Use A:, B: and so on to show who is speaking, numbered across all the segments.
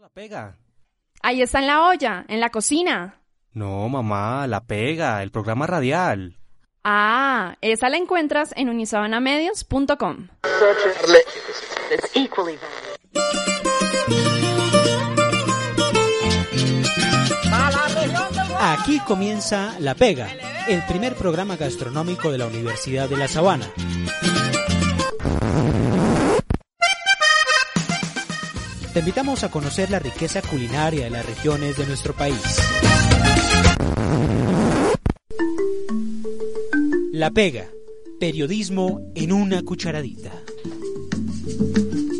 A: La pega.
B: Ahí está en la olla, en la cocina.
A: No, mamá, la pega, el programa radial.
B: Ah, esa la encuentras en unisabanamedios.com.
C: Aquí comienza La Pega, el primer programa gastronómico de la Universidad de La Sabana. Te invitamos a conocer la riqueza culinaria de las regiones de nuestro país. La Pega, periodismo en una cucharadita.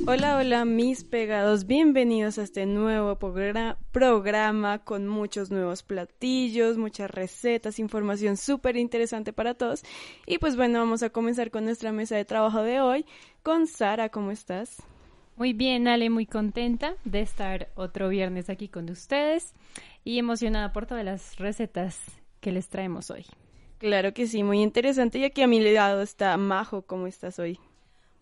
D: Hola, hola mis pegados, bienvenidos a este nuevo progra- programa con muchos nuevos platillos, muchas recetas, información súper interesante para todos. Y pues bueno, vamos a comenzar con nuestra mesa de trabajo de hoy. Con Sara, ¿cómo estás?
E: Muy bien, Ale, muy contenta de estar otro viernes aquí con ustedes y emocionada por todas las recetas que les traemos hoy.
D: Claro que sí, muy interesante. Y aquí a mi lado está Majo, ¿cómo estás hoy?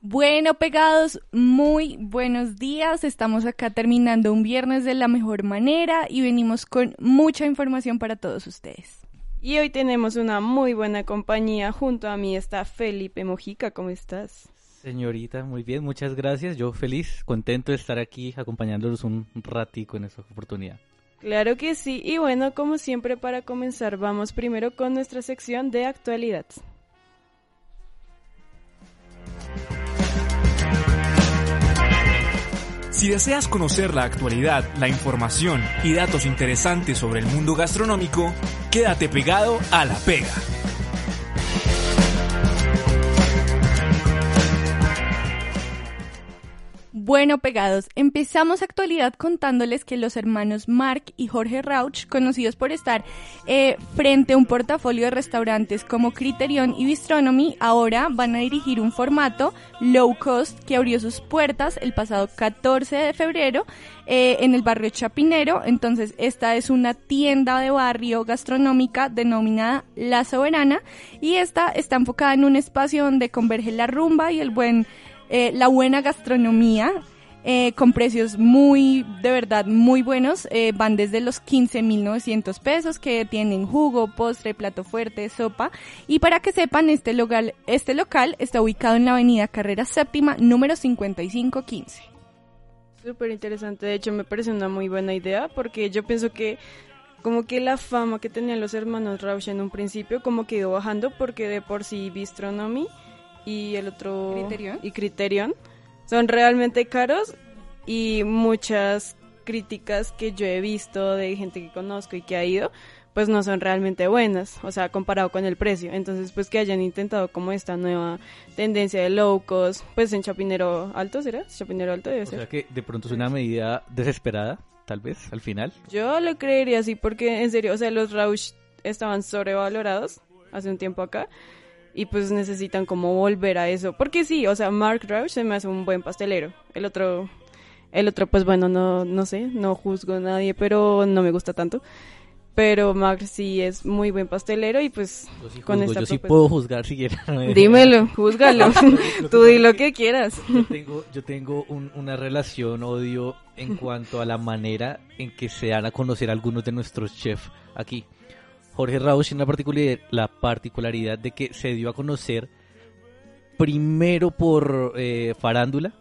F: Bueno, pegados, muy buenos días. Estamos acá terminando un viernes de la mejor manera y venimos con mucha información para todos ustedes.
D: Y hoy tenemos una muy buena compañía. Junto a mí está Felipe Mojica, ¿cómo estás?
G: Señorita, muy bien, muchas gracias. Yo feliz, contento de estar aquí acompañándolos un ratico en esta oportunidad.
D: Claro que sí. Y bueno, como siempre, para comenzar, vamos primero con nuestra sección de actualidad.
H: Si deseas conocer la actualidad, la información y datos interesantes sobre el mundo gastronómico, quédate pegado a la pega.
F: Bueno, pegados, empezamos actualidad contándoles que los hermanos Mark y Jorge Rauch, conocidos por estar eh, frente a un portafolio de restaurantes como Criterion y Bistronomy, ahora van a dirigir un formato low cost que abrió sus puertas el pasado 14 de febrero eh, en el barrio Chapinero. Entonces, esta es una tienda de barrio gastronómica denominada La Soberana y esta está enfocada en un espacio donde converge la rumba y el buen eh, la buena gastronomía eh, con precios muy, de verdad, muy buenos. eh, van desde los 15.900 pesos que tienen jugo, postre, plato fuerte, sopa. Y para que sepan, este local, este local está ubicado en la avenida Carrera Séptima, número 5515.
D: Súper interesante, de hecho me parece una muy buena idea porque yo pienso que como que la fama que tenían los hermanos Rauch en un principio como que ido bajando porque de por sí Bistronomy y el otro
F: Criterion.
D: y Criterion son realmente caros y muchas críticas que yo he visto de gente que conozco y que ha ido pues no son realmente buenas, o sea, comparado con el precio. Entonces, pues que hayan intentado como esta nueva tendencia de low cost, pues en Chapinero Alto, ¿será? Chapinero Alto debe
G: O
D: ser.
G: sea que de pronto es una medida desesperada, tal vez, al final.
D: Yo lo creería así porque en serio, o sea, los Rausch estaban sobrevalorados hace un tiempo acá y pues necesitan como volver a eso. Porque sí, o sea, Mark Rausch se me hace un buen pastelero. El otro, el otro pues bueno, no, no sé, no juzgo a nadie, pero no me gusta tanto. Pero Mark sí es muy buen pastelero y pues
G: Yo sí,
D: con
G: juzgo,
D: esta
G: yo sí puedo juzgar si quieren.
D: Dímelo, júzgalo. Tú di lo que quieras.
G: Yo tengo, yo tengo un- una relación odio en cuanto a la manera en que se dan a conocer algunos de nuestros chefs aquí. Jorge Rauch tiene la particularidad, la particularidad de que se dio a conocer primero por eh, farándula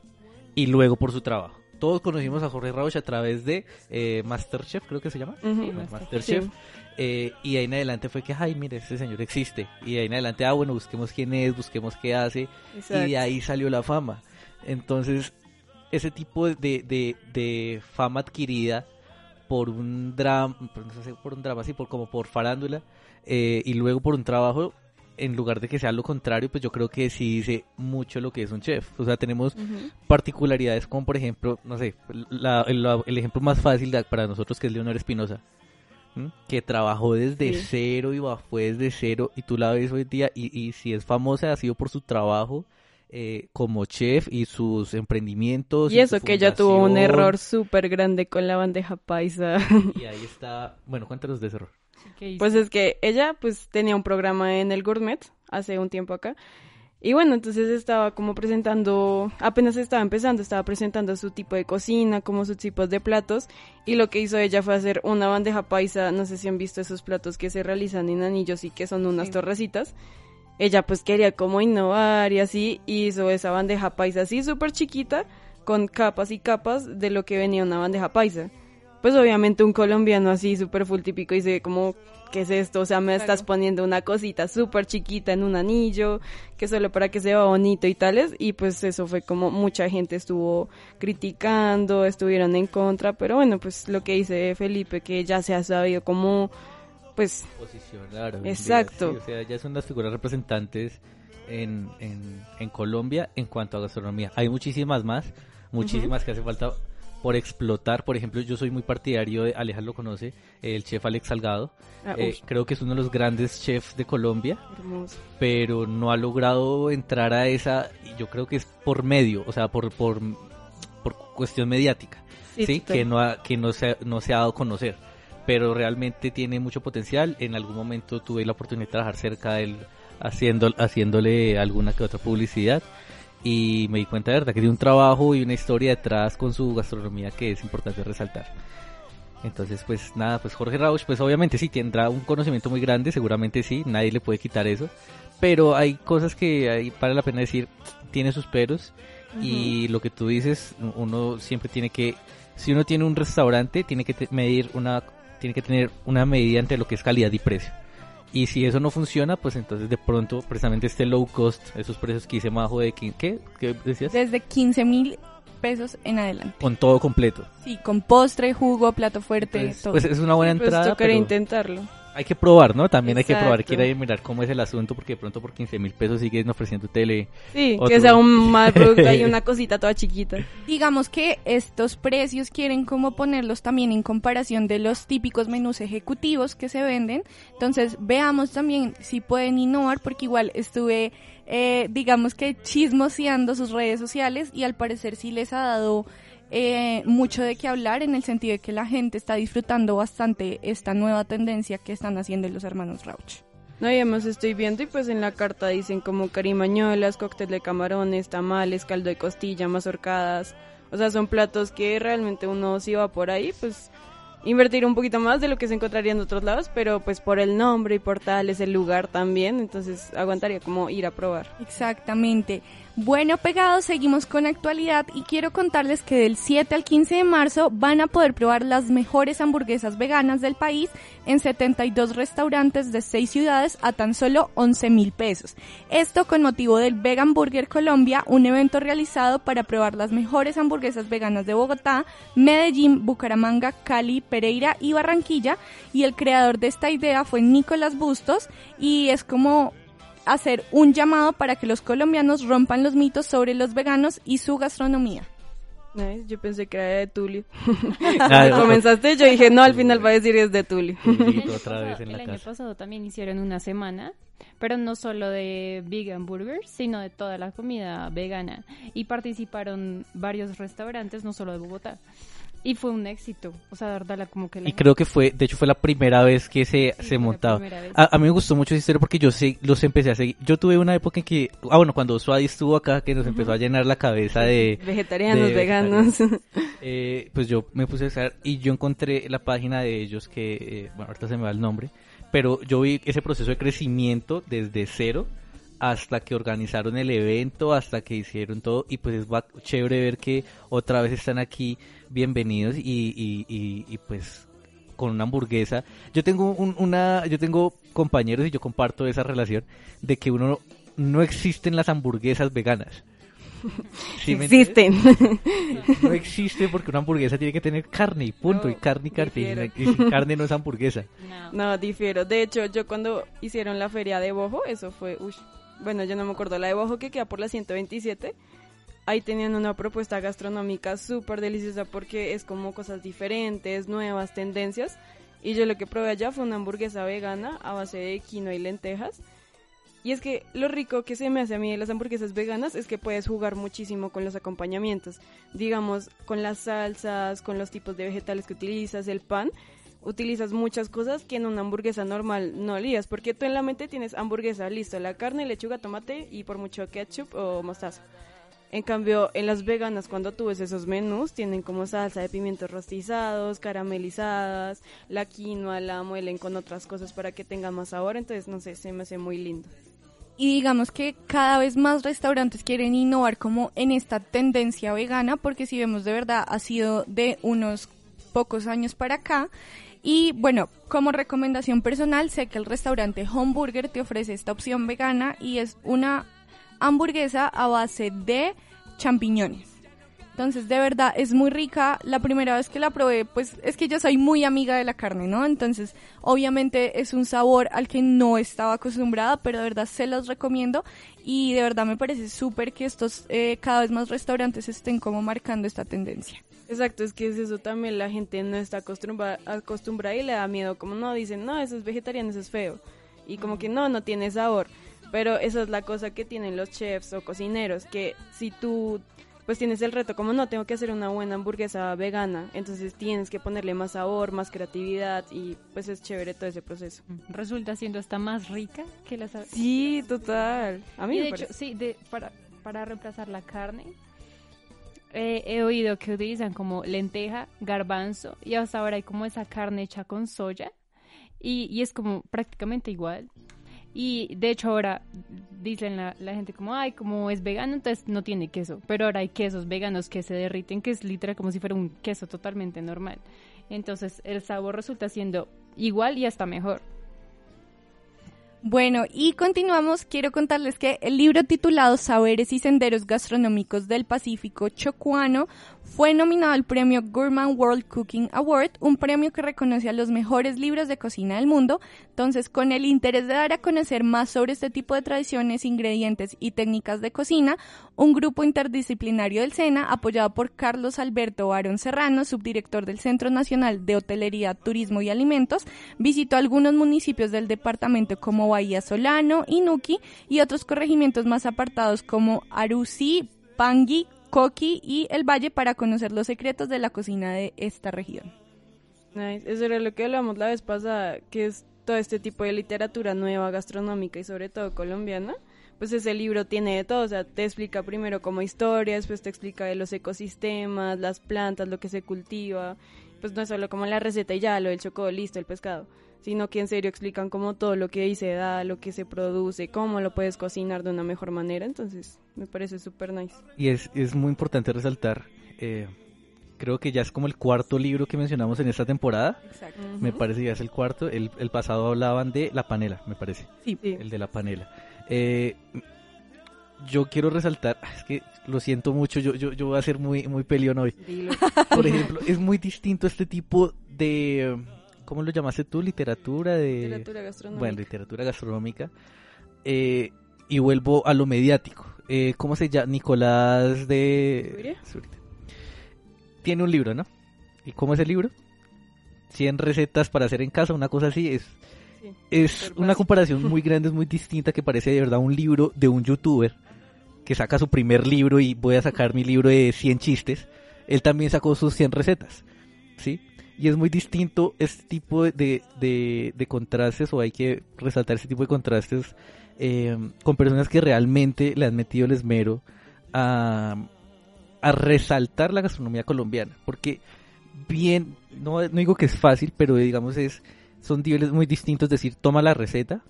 G: y luego por su trabajo. Todos conocimos a Jorge Rauch a través de eh, Masterchef, creo que se llama.
D: Ujú.
G: Masterchef.
D: Sí.
G: Eh, y de ahí en adelante fue que, ay, mire, este señor existe. Y de ahí en adelante, ah, bueno, busquemos quién es, busquemos qué hace. Y de ahí salió la fama. Entonces, ese tipo de, de, de fama adquirida por un drama, no sé, por un drama, sí, por, como por farándula, eh, y luego por un trabajo, en lugar de que sea lo contrario, pues yo creo que sí dice mucho lo que es un chef. O sea, tenemos particularidades como, por ejemplo, no sé, la- el, el ejemplo más fácil de- para nosotros que es Leonor Espinosa. que trabajó desde
D: Sí.
G: cero y bajó desde cero y tú la ves hoy día y, y si es famosa ha sido por su trabajo eh, como chef y sus emprendimientos.
D: Y eso
G: su
D: que ella tuvo un error súper grande con la bandeja paisa.
G: Y ahí está, bueno, cuéntanos de ese error.
E: ¿Qué hizo?
D: Pues es que ella pues tenía un programa en el Gourmet hace un tiempo acá Y bueno, entonces estaba como presentando, apenas estaba empezando, estaba presentando su tipo de cocina, como sus tipos de platos. Y lo que hizo ella fue hacer una bandeja paisa, no sé si han visto esos platos que se realizan en anillos y que son unas torrecitas. Ella pues quería como innovar y así, hizo esa bandeja paisa así súper chiquita, con capas y capas de lo que venía una bandeja paisa. Pues obviamente un colombiano así súper full típico dice como, ¿qué es esto? O sea, me estás poniendo una cosita súper chiquita en un anillo, que solo para que se vea bonito y tales. Y pues eso fue como mucha gente estuvo criticando, estuvieron en contra, pero bueno, pues lo que dice Felipe, que ya se ha sabido como, pues...
G: Posicionar.
D: Exacto.
G: Sí, o sea, ya son las figuras representantes en, en, en Colombia en cuanto a gastronomía. Hay muchísimas más, muchísimas que hace falta por explotar. Por ejemplo, yo soy muy partidario de, Alejas lo conoce, el chef Alex Salgado.
D: Ah,
G: Eh, creo que es uno de los grandes chefs de Colombia,
D: hermoso.
G: pero no ha logrado entrar a esa, y yo creo que es por medio, o sea, por, por, por cuestión mediática,
D: Sí,
G: ¿sí? Que, no, ha- que no, se, no se ha dado a conocer. Pero realmente tiene mucho potencial. En algún momento tuve la oportunidad de trabajar cerca de él haciendo, haciéndole alguna que otra publicidad y me di cuenta de verdad que tiene un trabajo y una historia detrás con su gastronomía que es importante resaltar. Entonces, pues nada, pues Jorge Rauch, pues obviamente sí tendrá un conocimiento muy grande, seguramente sí, nadie le puede quitar eso, pero hay cosas que hay, vale la pena decir, tiene sus peros y lo que tú dices, uno siempre tiene que, si uno tiene un restaurante, tiene que medir una, tiene que tener una medida entre lo que es calidad y precio. Y si eso no funciona, pues entonces de pronto precisamente este low cost, esos precios que hice bajo de quin- ¿qué? ¿Qué decías?
F: Desde 15 mil pesos en adelante.
G: Con todo completo.
F: Sí, con postre, jugo, plato fuerte,
G: Entonces,
F: todo.
G: pues es una buena
D: Pues
G: entrada,
D: tocaría
G: pero
D: intentarlo.
G: Hay que probar, ¿no? También hay que probar, quiere mirar cómo es el asunto, porque de pronto por 15 mil pesos siguen ofreciendo tele.
D: Sí,
G: Otro.
D: que sea un mal producto y una cosita toda chiquita.
F: Digamos que estos precios quieren como ponerlos también en comparación de los típicos menús ejecutivos que se venden. Entonces veamos también si pueden innovar porque igual estuve, eh, digamos que chismoseando sus redes sociales y al parecer sí les ha dado eh, mucho de qué hablar en el sentido de que la gente está disfrutando bastante esta nueva tendencia que están haciendo los hermanos Rauch.
D: No, y además estoy viendo y pues en la carta dicen como carimañolas, cóctel de camarones, tamales, caldo de costilla, mazorcadas. O sea, son platos que realmente uno si va por ahí, pues invertir un poquito más de lo que se encontraría en otros lados, pero pues por el nombre y por tal es el lugar también, entonces aguantaría como ir a probar.
F: Exactamente. Bueno, pegados, seguimos con actualidad y quiero contarles que del 7 al 15 de marzo van a poder probar las mejores hamburguesas veganas del país en 72 restaurantes de 6 ciudades a tan solo 11 mil pesos. Esto con motivo del Vegan Burger Colombia, un evento realizado para probar las mejores hamburguesas veganas de Bogotá, Medellín, Bucaramanga, Cali, Pereira y Barranquilla. Y el creador de esta idea fue Nicolás Bustos y es como hacer un llamado para que los colombianos rompan los mitos sobre los veganos y su gastronomía.
D: Ay, Yo pensé que era de Tulio.
G: Ah,
D: Cuando comenzaste yo dije, no, al final va a decir es de Tulio.
G: Julito otra vez en
E: el
G: la
E: año
G: casa.
E: pasado también hicieron una semana, pero no solo de vegan burgers, sino de toda la comida vegana. Y participaron varios restaurantes, no solo de Bogotá. Y fue un éxito. O sea, de verdad, como que la
G: Y creo que fue, de hecho fue la primera vez que se,
E: Sí,
G: se montaba. A, a mí me gustó mucho esa historia porque yo sé, los empecé a seguir. Yo tuve una época en que, ah bueno, cuando Swadi estuvo acá, que nos empezó a llenar la cabeza de...
D: Vegetarianos,
G: de
D: veganos.
G: eh, pues yo me puse a usar y yo encontré la página de ellos que, eh, bueno, ahorita se me va el nombre, pero yo vi ese proceso de crecimiento desde cero hasta que organizaron el evento, hasta que hicieron todo y pues es chévere ver que otra vez están aquí bienvenidos y, y, y, y, pues con una hamburguesa. Yo tengo un- una, yo tengo compañeros y yo comparto esa relación de que uno no existen las hamburguesas veganas. ¿Sí?
D: Existen.
G: No existe porque una hamburguesa tiene que tener carne y punto.
D: No,
G: y carne y carne.
D: difiero.
G: Y sin carne no es hamburguesa.
E: No.
D: No, difiero. De hecho, yo cuando hicieron la feria de Bojo, eso fue, ush, bueno, yo no me acuerdo, la de Bojo que queda por la 127, ahí tenían una propuesta gastronómica súper deliciosa porque es como cosas diferentes, nuevas tendencias. Y yo lo que probé allá fue una hamburguesa vegana a base de quinoa y lentejas. Y es que lo rico que se me hace a mí de las hamburguesas veganas es que puedes jugar muchísimo con los acompañamientos. Digamos, con las salsas, con los tipos de vegetales que utilizas, el pan. Utilizas muchas cosas que en una hamburguesa normal no harías, porque tú en la mente tienes hamburguesa, listo, la carne, lechuga, tomate y por mucho ketchup o mostaza. En cambio, en las veganas, cuando tú ves esos menús, tienen como salsa de pimientos rostizados, caramelizadas, la quinoa la muelen con otras cosas para que tenga más sabor, entonces, no sé, se me hace muy lindo.
F: Y digamos que cada vez más restaurantes quieren innovar como en esta tendencia vegana, porque si vemos de verdad ha sido de unos pocos años para acá. Y bueno, como recomendación personal, sé que el restaurante Homeburger te ofrece esta opción vegana y es una hamburguesa a base de champiñones. Entonces, de verdad, es muy rica. La primera vez que la probé, pues es que yo soy muy amiga de la carne, ¿no? Entonces, obviamente es un sabor al que no estaba acostumbrada, pero de verdad se los recomiendo. Y de verdad me parece súper que estos eh, cada vez más restaurantes estén como marcando esta tendencia.
D: Exacto, es que es eso también, la gente no está acostumbrada, acostumbrada y le da miedo, como no, dicen, no, eso es vegetariano, eso es feo. Y como que no, no tiene sabor. Pero esa es la cosa que tienen los chefs o cocineros, que si tú pues tienes el reto, como no, tengo que hacer una buena hamburguesa vegana, entonces tienes que ponerle más sabor, más creatividad y pues es chévere todo ese proceso.
E: Resulta siendo hasta más rica que las...
D: Sí, total. A mí
E: y
D: me
E: de hecho, sí, de, para, para reemplazar la carne, eh, he oído que utilizan como lenteja, garbanzo y hasta ahora hay como esa carne hecha con soya y, y es como prácticamente igual. Y de hecho ahora dicen la, la gente como, ay, como es vegano, entonces no tiene queso. Pero ahora hay quesos veganos que se derriten, que es literal como si fuera un queso totalmente normal. Entonces el sabor resulta siendo igual y hasta mejor.
F: Bueno, y continuamos. Quiero contarles que el libro titulado Saberes y Senderos Gastronómicos del Pacífico Chocuano fue nominado al premio Gourmand World Cooking Award, un premio que reconoce a los mejores libros de cocina del mundo. Entonces, con el interés de dar a conocer más sobre este tipo de tradiciones, ingredientes y técnicas de cocina, un grupo interdisciplinario del SENA, apoyado por Carlos Alberto Barón Serrano, subdirector del Centro Nacional de Hotelería, Turismo y Alimentos, visitó algunos municipios del departamento como Bahía Solano, Inuki y otros corregimientos más apartados como Arusi, Pangui, Coqui y El Valle para conocer los secretos de la cocina de esta región.
D: Nice. Eso era lo que hablamos la vez pasada, que es todo este tipo de literatura nueva, gastronómica y sobre todo colombiana. Pues ese libro tiene de todo, o sea, te explica primero como historia, después te explica de los ecosistemas, las plantas, lo que se cultiva. Pues no es solo como la receta y ya, lo del chocolate, listo, el pescado, sino que en serio explican como todo lo que ahí se da, lo que se produce, cómo lo puedes cocinar de una mejor manera. Entonces, me parece súper nice.
G: Y es, es muy importante resaltar, eh, creo que ya es como el cuarto libro que mencionamos en esta temporada.
F: Exacto.
G: Me parece que ya es el cuarto. El, el pasado hablaban de la panela, me parece.
D: Sí.
G: El de la panela. Eh, yo quiero resaltar, es que lo siento mucho, yo, yo, yo voy a ser muy, muy peleón hoy.
D: Dilo.
G: Por ejemplo, es muy distinto este tipo de, ¿cómo lo llamaste tú? Literatura de...
D: Literatura gastronómica.
G: Bueno, literatura gastronómica. Eh, y vuelvo a lo mediático. Eh, ¿Cómo se llama? Nicolás de... Zurita. Tiene un libro, ¿no? ¿Y cómo es el libro? 100 recetas para hacer en casa, una cosa así. Es,
D: Sí,
G: es una comparación muy grande, es muy distinta, que parece de verdad un libro de un youtuber que saca su primer libro y voy a sacar mi libro de 100 chistes. Él también sacó sus 100 recetas, ¿sí? Y es muy distinto este tipo de, de, de contrastes, o hay que resaltar ese tipo de contrastes eh, con personas que realmente le han metido el esmero a, a resaltar la gastronomía colombiana. Porque bien, no, no digo que es fácil, pero digamos es son niveles muy distintos, decir, toma la receta,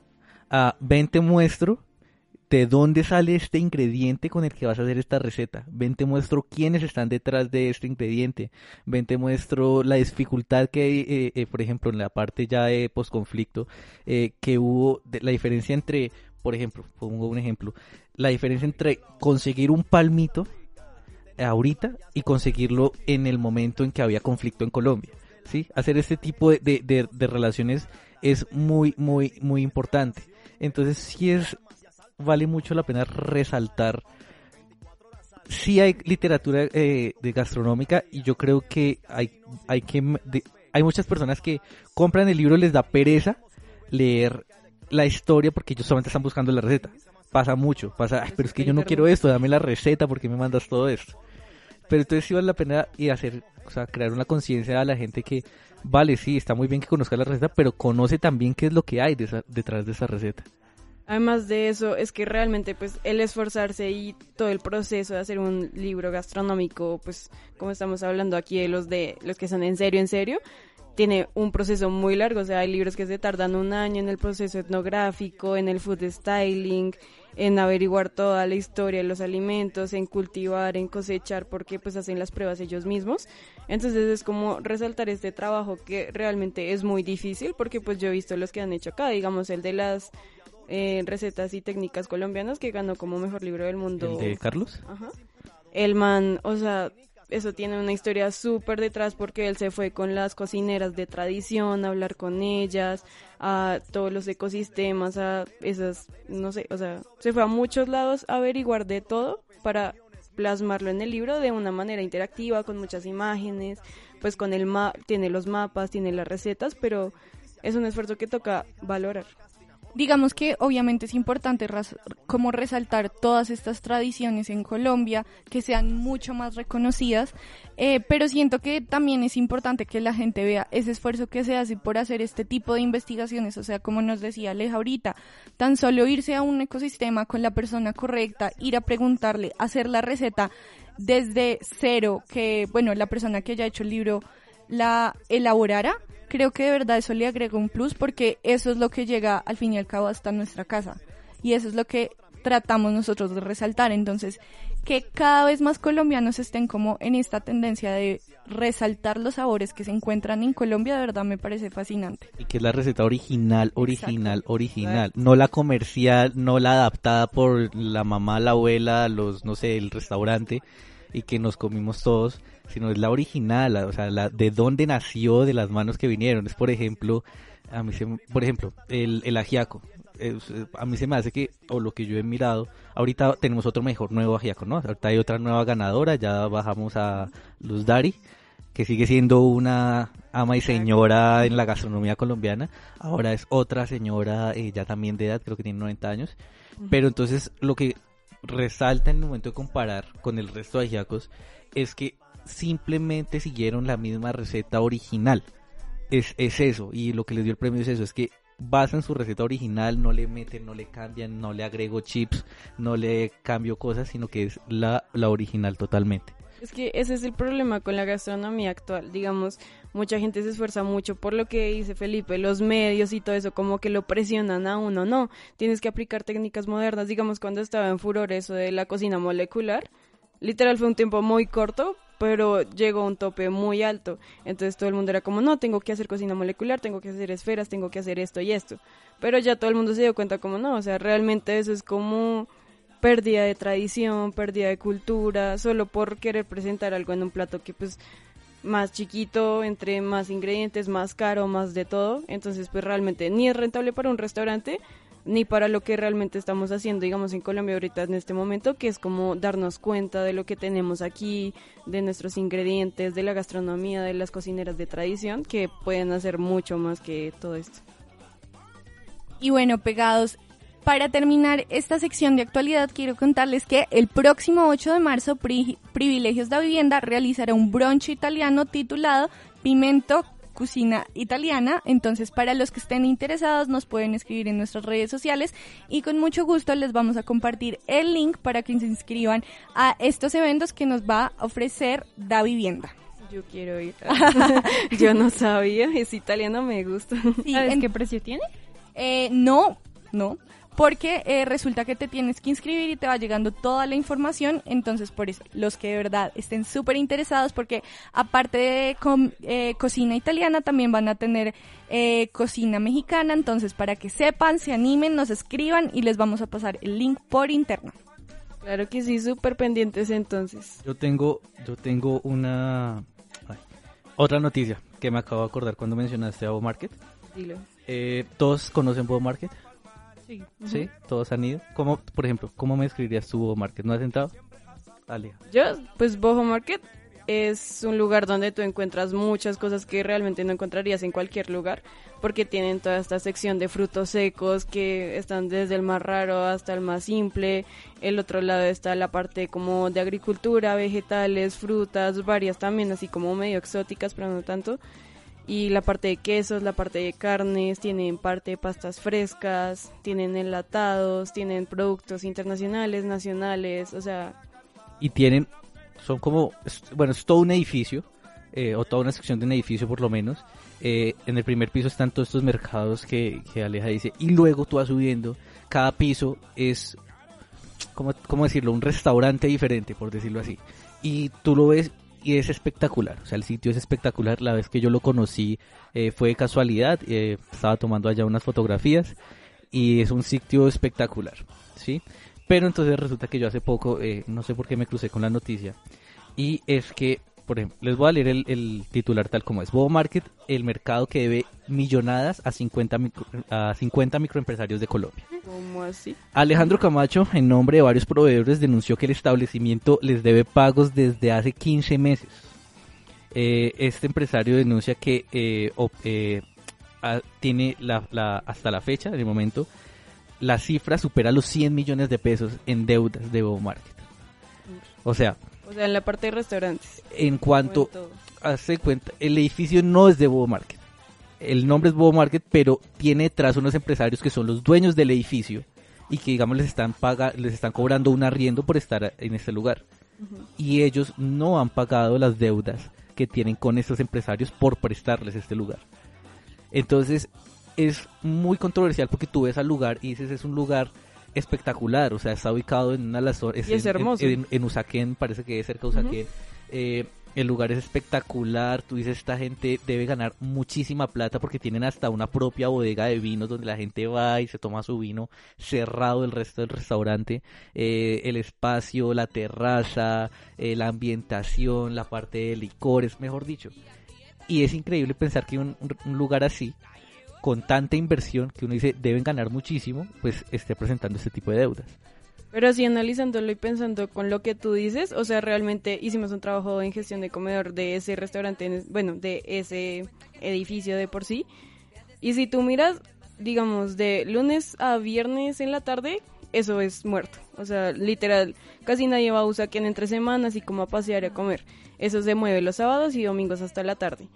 G: a ven te muestro de dónde sale este ingrediente con el que vas a hacer esta receta, ven te muestro quiénes están detrás de este ingrediente, ven te muestro la dificultad que eh, eh, por ejemplo, en la parte ya de posconflicto, eh, que hubo, la diferencia entre, por ejemplo, pongo un ejemplo, la diferencia entre conseguir un palmito ahorita y conseguirlo en el momento en que había conflicto en Colombia. ¿sí? Hacer este tipo de, de- de- de relaciones es muy, muy, muy importante. Entonces sí es, vale mucho la pena resaltar. Sí hay literatura eh, de gastronómica y yo creo que hay, hay que, hay muchas personas que compran el libro les da pereza leer la historia porque ellos solamente están buscando la receta. Pasa mucho, pasa, "Ay, pero es que yo no quiero esto, dame la receta porque me mandas todo esto. Pero entonces sí vale la pena y hacer, o sea, crear una conciencia a la gente que vale, sí, está muy bien que conozca la receta, pero conoce también qué es lo que hay de esa- detrás de esa receta.
D: Además de eso, es que realmente pues el esforzarse y todo el proceso de hacer un libro gastronómico, pues como estamos hablando aquí de los de los que son en serio, en serio, tiene un proceso muy largo, o sea, hay libros que se tardan un año en el proceso etnográfico, en el food styling, en averiguar toda la historia de los alimentos, en cultivar, en cosechar, porque pues hacen las pruebas ellos mismos. Entonces es como resaltar este trabajo que realmente es muy difícil, porque pues yo he visto los que han hecho acá, digamos el de las eh, recetas y técnicas colombianas que ganó como mejor libro del mundo.
G: ¿El de Carlos?
D: Ajá. El man, o sea, eso tiene una historia súper detrás porque él se fue con las cocineras de tradición a hablar con ellas, a todos los ecosistemas, a esas, no sé, o sea, se fue a muchos lados a averiguar de todo para plasmarlo en el libro de una manera interactiva, con muchas imágenes, pues con el ma tiene los mapas, tiene las recetas, pero es un esfuerzo que toca valorar.
F: Digamos que obviamente es importante como resaltar todas estas tradiciones en Colombia, que sean mucho más reconocidas, eh, pero siento que también es importante que la gente vea ese esfuerzo que se hace por hacer este tipo de investigaciones, o sea, como nos decía Aleja ahorita, tan solo irse a un ecosistema con la persona correcta, ir a preguntarle, hacer la receta desde cero, que bueno, la persona que haya hecho el libro la elaborara, creo que de verdad eso le agrega un plus porque eso es lo que llega al fin y al cabo hasta nuestra casa. Y eso es lo que tratamos nosotros de resaltar. Entonces, que cada vez más colombianos estén como en esta tendencia de resaltar los sabores que se encuentran en Colombia, de verdad me parece fascinante.
G: Y que es la receta original, original, original. No la comercial, no la adaptada por la mamá, la abuela, los, no sé, el restaurante y que nos comimos todos, sino es la original, la- o sea, la de dónde nació, de las manos que vinieron. Es, por ejemplo, a mí se, por ejemplo, el, el ajiaco. Es- a mí se me hace que, o lo que yo he mirado, ahorita tenemos otro mejor nuevo ajiaco, ¿no? Ahorita hay otra nueva ganadora, ya bajamos a Luz Dari, que sigue siendo una ama y señora en la gastronomía colombiana. Ahora es otra señora, eh, ya también de edad, creo que tiene 90 años. Pero entonces lo que resalta en el momento de comparar con el resto de ajiacos es que simplemente siguieron la misma receta original. Es, es eso, y lo que les dio el premio es eso, es que basan su receta original, no le meten, no le cambian, no le agrego chips, no le cambio cosas, sino que es la, la original totalmente.
D: Es que ese es el problema con la gastronomía actual. Digamos, mucha gente se esfuerza mucho por lo que dice Felipe, los medios y todo eso, como que lo presionan a uno. No, tienes que aplicar técnicas modernas. Digamos, cuando estaba en furor eso de la cocina molecular, literal fue un tiempo muy corto, pero llegó a un tope muy alto. Entonces todo el mundo era como, no, tengo que hacer cocina molecular, tengo que hacer esferas, tengo que hacer esto y esto. Pero ya todo el mundo se dio cuenta como, no, o sea, realmente eso es como pérdida de tradición, pérdida de cultura, solo por querer presentar algo en un plato que pues más chiquito, entre más ingredientes, más caro, más de todo. Entonces pues realmente ni es rentable para un restaurante ni para lo que realmente estamos haciendo, digamos, en Colombia ahorita en este momento, que es como darnos cuenta de lo que tenemos aquí, de nuestros ingredientes, de la gastronomía, de las cocineras de tradición, que pueden hacer mucho más que todo esto.
F: Y bueno, pegados, para terminar esta sección de actualidad, quiero contarles que el próximo 8 de marzo, Pri- Privilegios de Vivienda realizará un brunch italiano titulado Pimento Cocina Italiana. Entonces, para los que estén interesados, nos pueden escribir en nuestras redes sociales y con mucho gusto les vamos a compartir el link para que se inscriban a estos eventos que nos va a ofrecer Da Vivienda.
D: Yo quiero ir. Yo no sabía, es italiano, me gusta.
F: Sí,
E: ¿Sabes
F: en-
E: qué precio tiene?
F: Eh, no, no, porque eh, resulta que te tienes que inscribir y te va llegando toda la información, entonces por eso, los que de verdad estén súper interesados, porque aparte de com- eh, cocina italiana, también van a tener eh, cocina mexicana, entonces para que sepan, se animen, nos escriban y les vamos a pasar el link por interno.
D: Claro que sí, súper pendientes entonces.
G: Yo tengo, yo tengo una ay, otra noticia que me acabo de acordar cuando mencionaste a Bow Market.
D: Dilo.
G: Eh, ¿Todos conocen Bow Market?
E: Sí.
G: ¿Sí? ¿Todos han ido? ¿Cómo, por ejemplo, cómo me describirías tu Bow Market? ¿No has? Dale.
D: Yo, pues Boho Market es un lugar donde tú encuentras muchas cosas que realmente no encontrarías en cualquier lugar, porque tienen toda esta sección de frutos secos que están desde el más raro hasta el más simple. El otro lado está la parte como de agricultura, vegetales, frutas, varias también, así como medio exóticas, pero no tanto. Y la parte de quesos, la parte de carnes, tienen parte de pastas frescas, tienen enlatados, tienen productos internacionales, nacionales, o sea,
G: y tienen, son como, bueno, es todo un edificio, eh, o toda una sección de un edificio por lo menos. Eh, en el primer piso están todos estos mercados que, que Aleja dice, y luego tú vas subiendo, cada piso es, ¿cómo, cómo decirlo? Un restaurante diferente, por decirlo así. Y tú lo ves y es espectacular, o sea, el sitio es espectacular. La vez que yo lo conocí eh, fue de casualidad, eh, estaba tomando allá unas fotografías y es un sitio espectacular, ¿sí? Pero entonces resulta que yo hace poco, eh, no sé por qué me crucé con la noticia, y es que, por ejemplo, les voy a leer el, el titular tal como es. Bobo Market, el mercado que debe millonadas a 50, micro- a 50 microempresarios de Colombia.
D: ¿cómo así?
G: Alejandro Camacho, en nombre de varios proveedores, denunció que el establecimiento les debe pagos desde hace 15 meses. Eh, este empresario denuncia que eh, op- eh, a- tiene la, la- hasta la fecha, en el momento, la cifra supera los 100 millones de pesos en deudas de Bobo Market. O sea,
D: O sea, en la parte de restaurantes.
G: en cuanto, hace cuenta, el edificio no es de Bobo Market. El nombre es Bobo Market, pero tiene detrás unos empresarios que son los dueños del edificio y que digamos les están paga les están cobrando un arriendo por estar en este lugar. Y ellos no han pagado las deudas que tienen con estos empresarios por prestarles este lugar. Entonces, es muy controversial porque tú ves al lugar y dices es un lugar espectacular, o sea, está ubicado en una de las
D: Y es
G: en-
D: hermoso.
G: En, en Usaquén, parece que es cerca de Usaquén. Eh, el lugar es espectacular, tú dices, esta gente debe ganar muchísima plata porque tienen hasta una propia bodega de vinos donde la gente va y se toma su vino cerrado el resto del restaurante. Eh, el espacio, la terraza, eh, la ambientación, la parte de licores, mejor dicho. Y es increíble pensar que un- un lugar así, con tanta inversión que uno dice deben ganar muchísimo, pues esté presentando este tipo de deudas.
D: Pero así analizándolo y pensando con lo que tú dices, o sea, realmente hicimos un trabajo en gestión de comedor de ese restaurante, en es- bueno, de ese edificio de por sí. Y si tú miras, digamos, de lunes a viernes en la tarde, eso es muerto. O sea, literal, casi nadie va a Usaquén entre semanas y como a pasear y a comer. Eso se mueve los sábados y domingos hasta la tarde.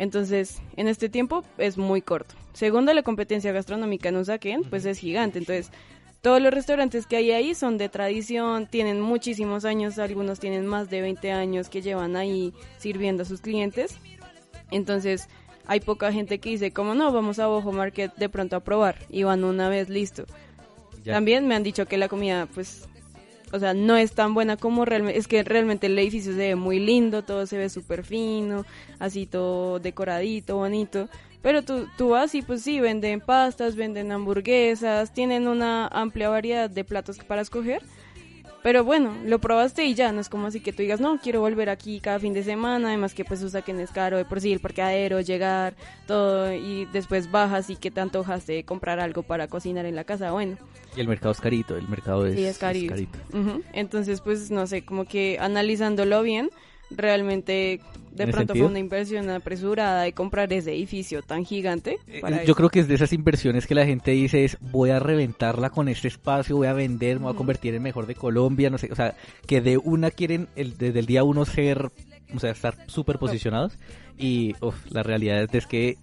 D: Entonces, en este tiempo es muy corto. Segundo, la competencia gastronómica en Usaquén, pues es gigante. Entonces, todos los restaurantes que hay ahí son de tradición, tienen muchísimos años, algunos tienen más de 20 años que llevan ahí sirviendo a sus clientes. Entonces, hay poca gente que dice, como no, vamos a Bojo Market de pronto a probar y van una vez listo.
G: Ya.
D: También me han dicho que la comida, pues, o sea, no es tan buena como realmente, es que realmente el edificio se ve muy lindo, todo se ve súper fino, así todo decoradito, bonito. Pero tú, tú vas y pues sí, venden pastas, venden hamburguesas, tienen una amplia variedad de platos para escoger. Pero bueno, lo probaste y ya, no es como así que tú digas, no, quiero volver aquí cada fin de semana, además que pues Usaquén es caro de por sí, el parqueadero, llegar, todo, y después bajas y que te antojas de comprar algo para cocinar en la casa, bueno.
G: Y el mercado es carito, el mercado es,
D: Sí, es carito. Ujú. Entonces, pues, no sé, como que analizándolo bien, realmente de
G: ¿Tiene
D: pronto
G: sentido?
D: fue una inversión apresurada de comprar ese edificio tan gigante. para
G: Eh, Yo
D: eso.
G: creo que es de esas inversiones que la gente dice es voy a reventarla con este espacio, voy a vender, me voy a convertir en mejor de Colombia, no sé, o sea, que de una quieren el, desde el día uno ser, o sea, estar súper posicionados y uf, la realidad es que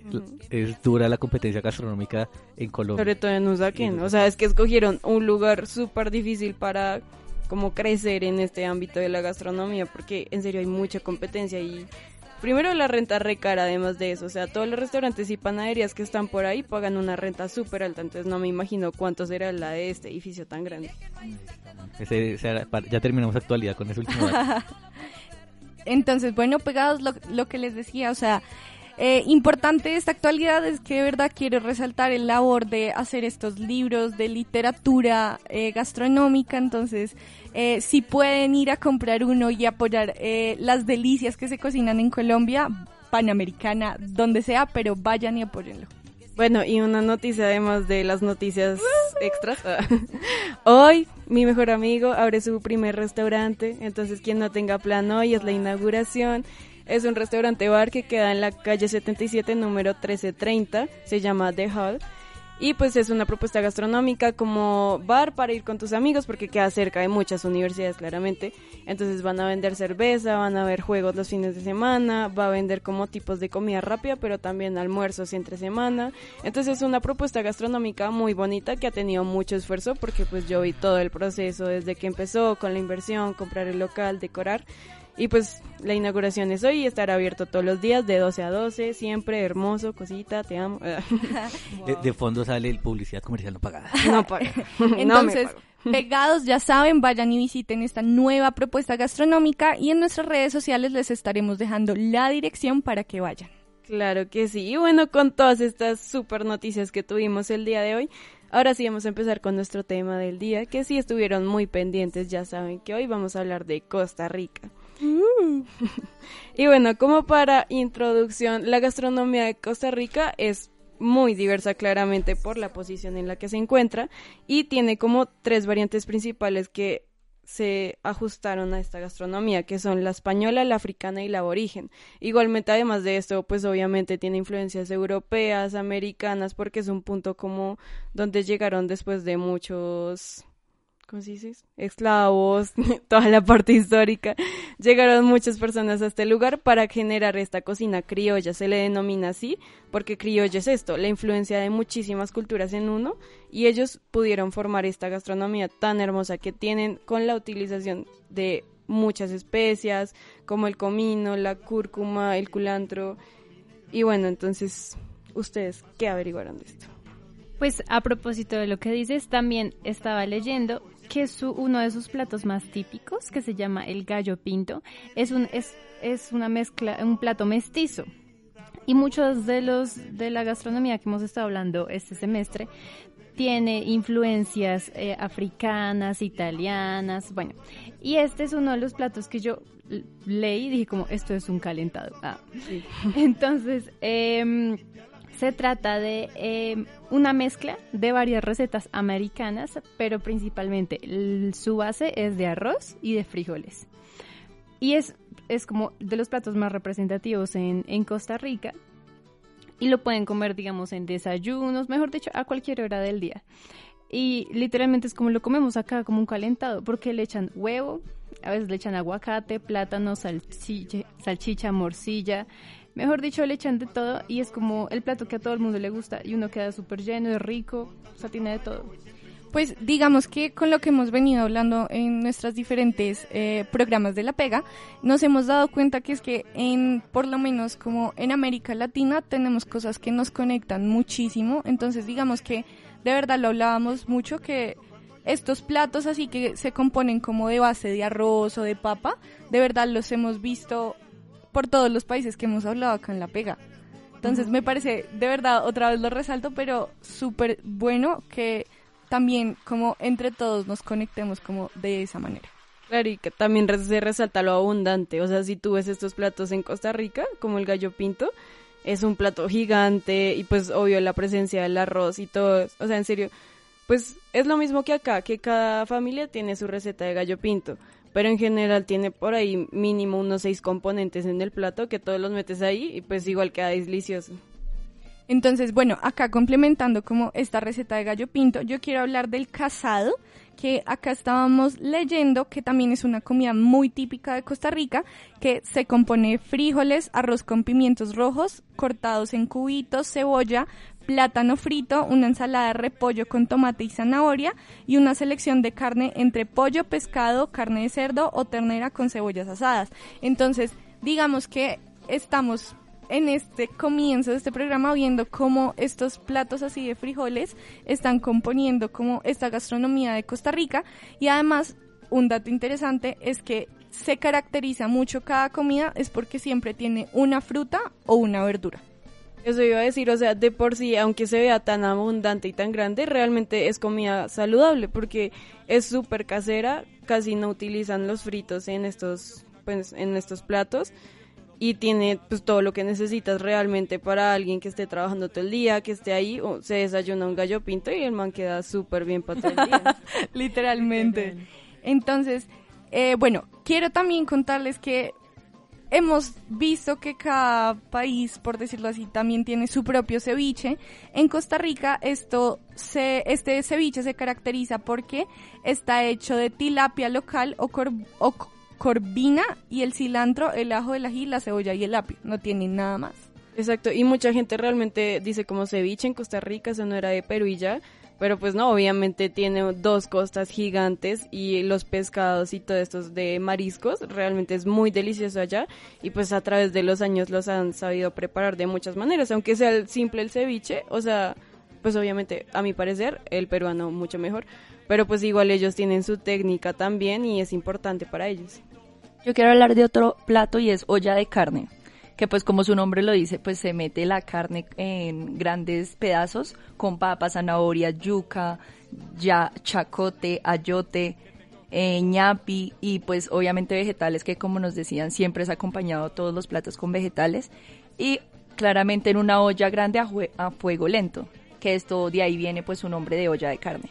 G: es dura la competencia gastronómica en Colombia.
D: Sobre todo en Usaquén. O sea, es que escogieron un lugar súper difícil para como crecer en este ámbito de la gastronomía, porque en serio hay mucha competencia y primero la renta re cara además de eso, o sea, todos los restaurantes y panaderías que están por ahí pagan una renta súper alta, entonces no me imagino cuánto será la de este edificio tan grande.
G: Ese- ese ya terminamos actualidad con ese último.
F: Entonces, bueno, pegados lo, lo que les decía, o sea, eh, importante esta actualidad es que de verdad quiero resaltar el labor de hacer estos libros de literatura eh, gastronómica, entonces eh, si pueden ir a comprar uno y apoyar eh, las delicias que se cocinan en Colombia, Panamericana, donde sea, pero vayan y apóyenlo.
D: Bueno, y una noticia además de las noticias extras. hoy mi mejor amigo abre su primer restaurante, entonces quien no tenga plan hoy es la inauguración. Es un restaurante bar que queda en la calle 77, número 1330, se llama The Hall. Y pues es una propuesta gastronómica como bar para ir con tus amigos porque queda cerca de muchas universidades claramente. Entonces van a vender cerveza, van a ver juegos los fines de semana, va a vender como tipos de comida rápida, pero también almuerzos entre semana. Entonces es una propuesta gastronómica muy bonita que ha tenido mucho esfuerzo porque pues yo vi todo el proceso desde que empezó con la inversión, comprar el local, decorar. Y pues la inauguración es hoy y estará abierto todos los días de 12 a 12, siempre hermoso, cosita, te amo.
G: De, de fondo sale el publicidad comercial no pagada.
D: no paga. No me
F: Entonces, pegados, ya saben, vayan y visiten esta nueva propuesta gastronómica y en nuestras redes sociales les estaremos dejando la dirección para que vayan.
D: Claro que sí. Y bueno, con todas estas super noticias que tuvimos el día de hoy, ahora sí vamos a empezar con nuestro tema del día, que si estuvieron muy pendientes ya saben que hoy vamos a hablar de Costa Rica. y bueno, como para introducción, la gastronomía de Costa Rica es muy diversa claramente por la posición en la que se encuentra y tiene como tres variantes principales que se ajustaron a esta gastronomía, que son la española, la africana y la aborigen. Igualmente, además de esto, pues obviamente tiene influencias europeas, americanas, porque es un punto como donde llegaron después de muchos ¿cómo se? Esclavos, toda la parte histórica. Llegaron muchas personas a este lugar para generar esta cocina criolla, se le denomina así, porque criollo es esto, la influencia de muchísimas culturas en uno, y ellos pudieron formar esta gastronomía tan hermosa que tienen con la utilización de muchas especias, como el comino, la cúrcuma, el culantro. Y bueno, entonces, ¿ustedes qué averiguaron de esto?
E: Pues a propósito de lo que dices, también estaba leyendo que su, uno de sus platos más típicos, que se llama el gallo pinto, es un es, es una mezcla, un plato mestizo. Y muchos de los de la gastronomía que hemos estado hablando este semestre tiene influencias eh, africanas, italianas, bueno. Y este es uno de los platos que yo leí y dije como esto es un calentado. Ah.
D: Sí.
E: Entonces, eh, se trata de eh, una mezcla de varias recetas americanas, pero principalmente su base es de arroz y de frijoles. Y es, es como de los platos más representativos en, en Costa Rica. Y lo pueden comer, digamos, en desayunos, mejor dicho, a cualquier hora del día. Y literalmente es como lo comemos acá, como un calentado, porque le echan huevo, a veces le echan aguacate, plátano, salchicha, salchicha morcilla, Mejor dicho, le echan de todo y es como el plato que a todo el mundo le gusta y uno queda súper lleno, es rico, o sea, tiene de todo.
F: Pues digamos que con lo que hemos venido hablando en nuestros diferentes eh, programas de la pega, nos hemos dado cuenta que es que en, por lo menos como en América Latina, tenemos cosas que nos conectan muchísimo. Entonces digamos que de verdad lo hablábamos mucho que estos platos así que se componen como de base de arroz o de papa, de verdad los hemos visto por todos los países que hemos hablado acá en La Pega. Entonces me parece, de verdad, otra vez lo resalto, pero súper bueno que también como entre todos nos conectemos como de esa manera.
D: Claro, y que también se resalta lo abundante. O sea, si tú ves estos platos en Costa Rica, como el gallo pinto, es un plato gigante y pues obvio la presencia del arroz y todo. O sea, en serio, pues es lo mismo que acá, que cada familia tiene su receta de gallo pinto. Pero en general tiene por ahí mínimo unos seis componentes en el plato que todos los metes ahí y pues igual queda delicioso.
F: Entonces, bueno, acá complementando como esta receta de gallo pinto, yo quiero hablar del casado, que acá estábamos leyendo que también es una comida muy típica de Costa Rica, que se compone de frijoles, arroz con pimientos rojos, cortados en cubitos, cebolla, plátano frito, una ensalada de repollo con tomate y zanahoria y una selección de carne entre pollo, pescado, carne de cerdo o ternera con cebollas asadas. Entonces, digamos que estamos en este comienzo de este programa viendo cómo estos platos así de frijoles están componiendo como esta gastronomía de Costa Rica y además un dato interesante es que se caracteriza mucho cada comida es porque siempre tiene una fruta o una verdura.
D: Eso iba a decir, o sea, de por sí, aunque se vea tan abundante y tan grande, realmente es comida saludable porque es súper casera, casi no utilizan los fritos en estos, pues, en estos platos y tiene pues todo lo que necesitas realmente para alguien que esté trabajando todo el día, que esté ahí, o se desayuna un gallo pinto y el man queda súper bien para todo el día.
F: Literalmente. Entonces, eh, bueno, quiero también contarles que hemos visto que cada país, por decirlo así, también tiene su propio ceviche. En Costa Rica esto se, este ceviche se caracteriza porque está hecho de tilapia local o, cor- o corvina y el cilantro, el ajo, el ají, la cebolla y el apio. No tiene nada más.
D: Exacto, y mucha gente realmente dice como ceviche en Costa Rica, eso no era de Perú y ya, pero pues no, obviamente tiene dos costas gigantes y los pescados y todo estos de mariscos, realmente es muy delicioso allá y pues a través de los años los han sabido preparar de muchas maneras, aunque sea el simple el ceviche, o sea, pues obviamente a mi parecer el peruano mucho mejor, pero pues igual ellos tienen su técnica también y es importante para ellos.
I: Yo quiero hablar de otro plato y es olla de carne, que pues como su nombre lo dice, pues se mete la carne en grandes pedazos con papas, zanahoria, yuca, ya, chacote, ayote, eh, ñapi y pues obviamente vegetales que como nos decían siempre es acompañado todos los platos con vegetales y claramente en una olla grande a, a fuego lento, que esto de ahí viene pues su nombre de olla de carne.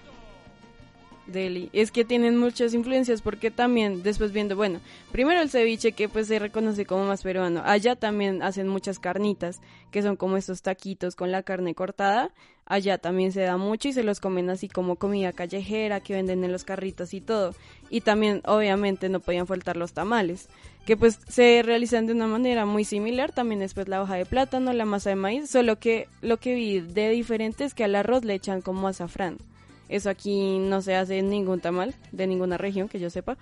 D: Deli. Es que tienen muchas influencias porque también después viendo, bueno, primero el ceviche que pues se reconoce como más peruano. Allá también hacen muchas carnitas, que son como estos taquitos con la carne cortada. Allá también se da mucho y se los comen así como comida callejera que venden en los carritos y todo. Y también obviamente no podían faltar los tamales, que pues se realizan de una manera muy similar. También después la hoja de plátano, la masa de maíz, solo que lo que vi de diferente es que al arroz le echan como azafrán. Eso aquí no se hace en ningún tamal, de ninguna región que yo sepa.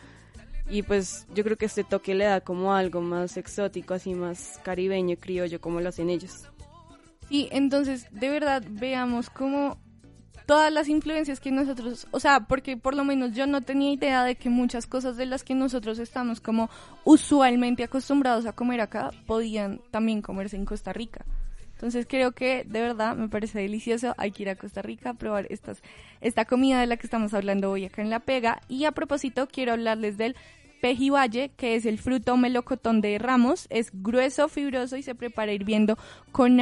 D: Y pues yo creo que este toque le da como algo más exótico, así más caribeño, criollo, como lo hacen ellos.
F: Sí, entonces, de verdad, veamos cómo todas las influencias que nosotros, o sea, porque por lo menos yo no tenía idea de que muchas cosas de las que nosotros estamos como usualmente acostumbrados a comer acá podían también comerse en Costa Rica. Entonces creo que de verdad me parece delicioso. Hay que ir a Costa Rica a probar estas, esta comida de la que estamos hablando hoy acá en La Pega. Y a propósito, quiero hablarles del pejibaye, que es el fruto melocotón de ramos. Es grueso, fibroso y se prepara hirviendo con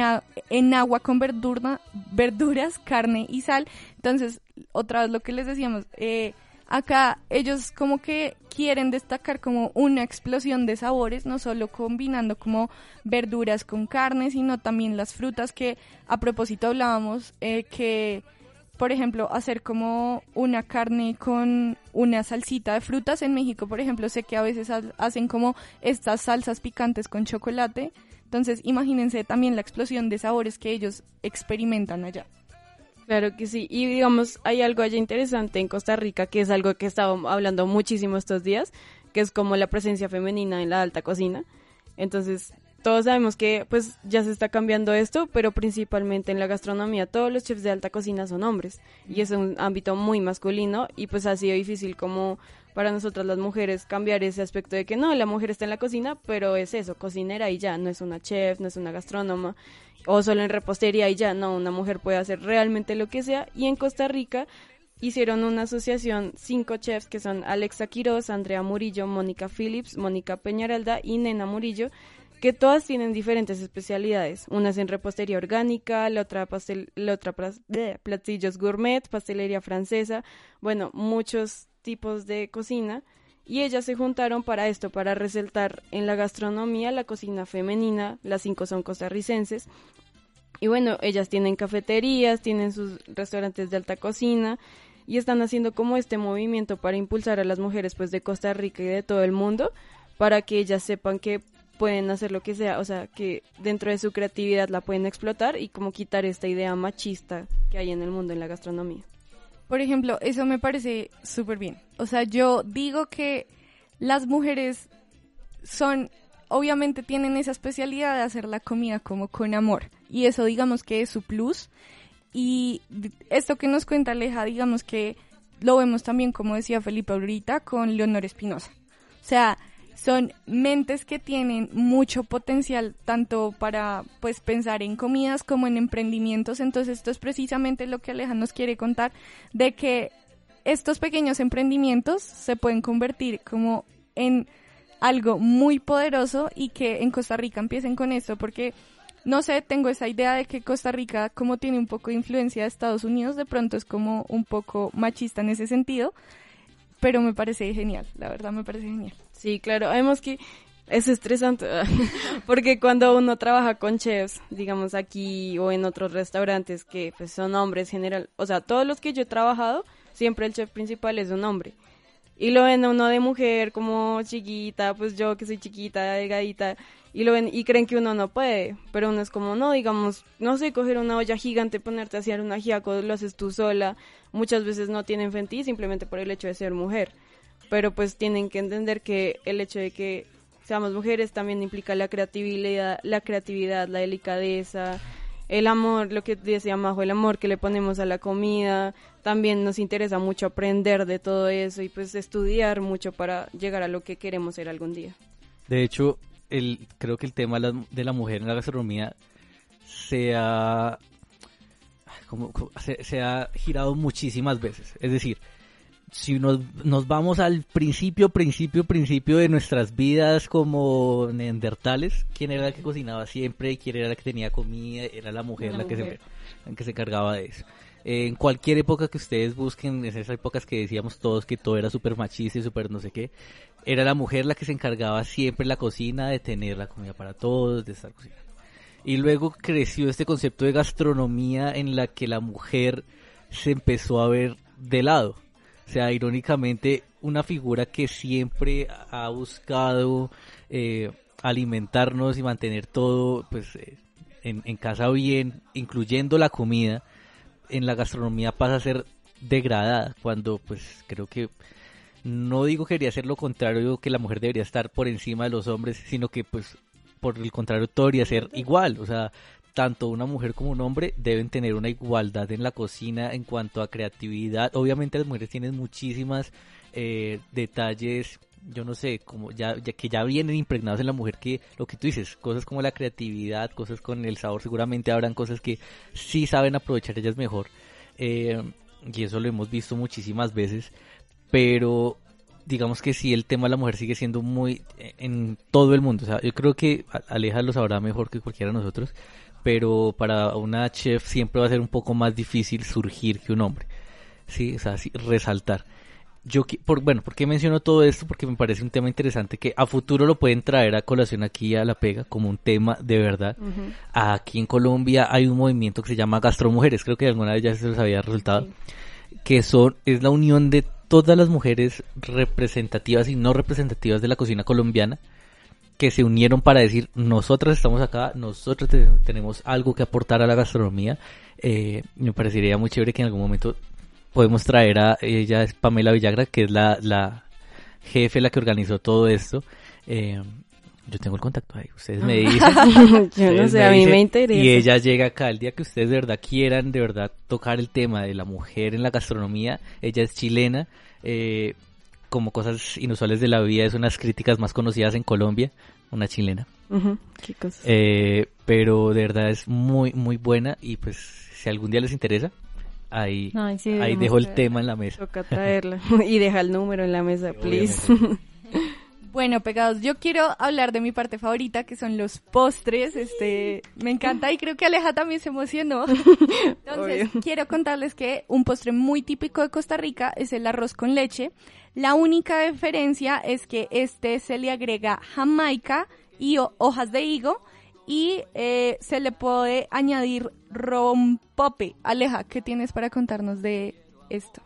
F: en agua con verdura, verduras, carne y sal. Entonces, otra vez lo que les decíamos, eh, acá ellos como que quieren destacar como una explosión de sabores, no solo combinando como verduras con carne, sino también las frutas que a propósito hablábamos eh, que por ejemplo, hacer como una carne con una salsita de frutas. En México, por ejemplo, sé que a veces ha- hacen como estas salsas picantes con chocolate. Entonces, imagínense también la explosión de sabores que ellos experimentan allá.
D: Claro que sí. Y digamos, hay algo allá interesante en Costa Rica, que es algo que he estado hablando muchísimo estos días, que es como la presencia femenina en la alta cocina. Entonces, todos sabemos que pues ya se está cambiando esto, pero principalmente en la gastronomía todos los chefs de alta cocina son hombres y es un ámbito muy masculino y pues ha sido difícil como para nosotras las mujeres cambiar ese aspecto de que no, la mujer está en la cocina, pero es eso, cocinera y ya, no es una chef, no es una gastrónoma o solo en repostería y ya, no, una mujer puede hacer realmente lo que sea y en Costa Rica hicieron una asociación cinco chefs que son Alexa Quiroz, Andrea Murillo, Mónica Phillips, Mónica Peñaralda y Nena Murillo que todas tienen diferentes especialidades. Una es en repostería orgánica, la otra, pastel, la otra platillos gourmet, pastelería francesa, bueno, muchos tipos de cocina. Y ellas se juntaron para esto, para resaltar en la gastronomía la cocina femenina, las cinco son costarricenses. Y bueno, ellas tienen cafeterías, tienen sus restaurantes de alta cocina y están haciendo como este movimiento para impulsar a las mujeres pues de Costa Rica y de todo el mundo para que ellas sepan que pueden hacer lo que sea, o sea, que dentro de su creatividad la pueden explotar y como quitar esta idea machista que hay en el mundo en la gastronomía.
F: Por ejemplo, eso me parece súper bien. O sea, yo digo que las mujeres son, obviamente tienen esa especialidad de hacer la comida como con amor. Y eso digamos que es su plus. Y esto que nos cuenta Aleja, digamos que lo vemos también, como decía Felipe ahorita, con Leonor Espinosa. O sea, son mentes que tienen mucho potencial tanto para pues pensar en comidas como en emprendimientos. Entonces esto es precisamente lo que Aleja nos quiere contar de que estos pequeños emprendimientos se pueden convertir como en algo muy poderoso y que en Costa Rica empiecen con esto porque no sé, tengo esa idea de que Costa Rica como tiene un poco de influencia de Estados Unidos, de pronto es como un poco machista en ese sentido, pero me parece genial, la verdad me parece genial.
D: Sí, claro. Además que Es estresante, porque cuando uno trabaja con chefs, digamos aquí o en otros restaurantes que pues, son hombres general, o sea, todos los que yo he trabajado, siempre el chef principal es un hombre. Y lo ven uno de mujer como chiquita, pues yo que soy chiquita, delgadita, y lo ven y creen que uno no puede, pero uno es como, no, digamos, no sé, coger una olla gigante, ponerte a hacer un ajiaco, lo haces tú sola, muchas veces no tienen fe en ti simplemente por el hecho de ser mujer, pero pues tienen que entender que el hecho de que seamos mujeres también implica la creatividad, la creatividad, la delicadeza, el amor, lo que decía Majo, el amor que le ponemos a la comida, también nos interesa mucho aprender de todo eso y pues estudiar mucho para llegar a lo que queremos ser algún día.
G: De hecho, el, creo que el tema de la mujer en la gastronomía se ha, como, se ha girado muchísimas veces. Es decir, si nos, nos vamos al principio, principio, principio de nuestras vidas como neandertales, ¿quién era la que cocinaba siempre? ¿Quién era la que tenía comida? Era la mujer la, que, Se, la que se encargaba de eso. en cualquier época que ustedes busquen, en esas épocas que decíamos todos que todo era súper machista y súper no sé qué, era la mujer la que se encargaba siempre en la cocina de tener la comida para todos, de estar cocinando. Y luego creció este concepto de gastronomía en la que la mujer se empezó a ver de lado o sea, irónicamente, una figura que siempre ha buscado eh, alimentarnos y mantener todo pues eh, en, en, casa bien, incluyendo la comida, en la gastronomía pasa a ser degradada, cuando pues creo que no digo que debería ser lo contrario, que la mujer debería estar por encima de los hombres, sino que pues por el contrario todo debería ser igual, o sea, tanto una mujer como un hombre deben tener una igualdad en la cocina en cuanto a creatividad. Obviamente las mujeres tienen muchísimas eh, detalles, yo no sé, como ya, ya, que ya vienen impregnados en la mujer que lo que tú dices, cosas como la creatividad, cosas con el sabor, seguramente habrán cosas que sí saben aprovechar ellas mejor. Eh, y eso lo hemos visto muchísimas veces, pero digamos que sí, el tema de la mujer sigue siendo muy eh, en todo el mundo. O sea, yo creo que Aleja lo sabrá mejor que cualquiera de nosotros, pero para una chef siempre va a ser un poco más difícil surgir que un hombre. Sí, o sea, resaltar. Yo, por, bueno, ¿por qué menciono todo esto? Porque me parece un tema interesante que a futuro lo pueden traer a colación aquí a La Pega como un tema de verdad. Aquí en Colombia hay un movimiento que se llama Gastromujeres, creo que alguna vez ya se les había resultado, que son, es la unión de todas las mujeres representativas y no representativas de la cocina colombiana, que se unieron para decir, nosotras estamos acá, nosotros tenemos algo que aportar a la gastronomía. Eh, me parecería muy chévere que en algún momento podemos traer a ella, es Pamela Villagra, que es la, la jefe, la que organizó todo esto. Eh, yo tengo el contacto ahí, ustedes me dicen.
D: yo no sé, a mí me interesa.
G: Y ella llega acá el día que ustedes de verdad quieran, de verdad tocar el tema de la mujer en la gastronomía. Ella es chilena. Eh, como cosas inusuales de la vida, es unas críticas más conocidas en Colombia, una chilena. Eh, pero de verdad es muy, muy buena y pues si algún día les interesa, ahí, ahí dejo el tema en la mesa.
D: Toca traerla y deja el número en la mesa, please.
F: Bueno, pegados, yo quiero hablar de mi parte favorita, que son los postres. Este, me encanta y creo que Aleja también se emocionó. Entonces, quiero contarles que un postre muy típico de Costa Rica es el arroz con leche. La única diferencia es que este se le agrega jamaica y hojas de higo y eh, se le puede añadir rompope. Aleja, ¿qué tienes para contarnos de esto?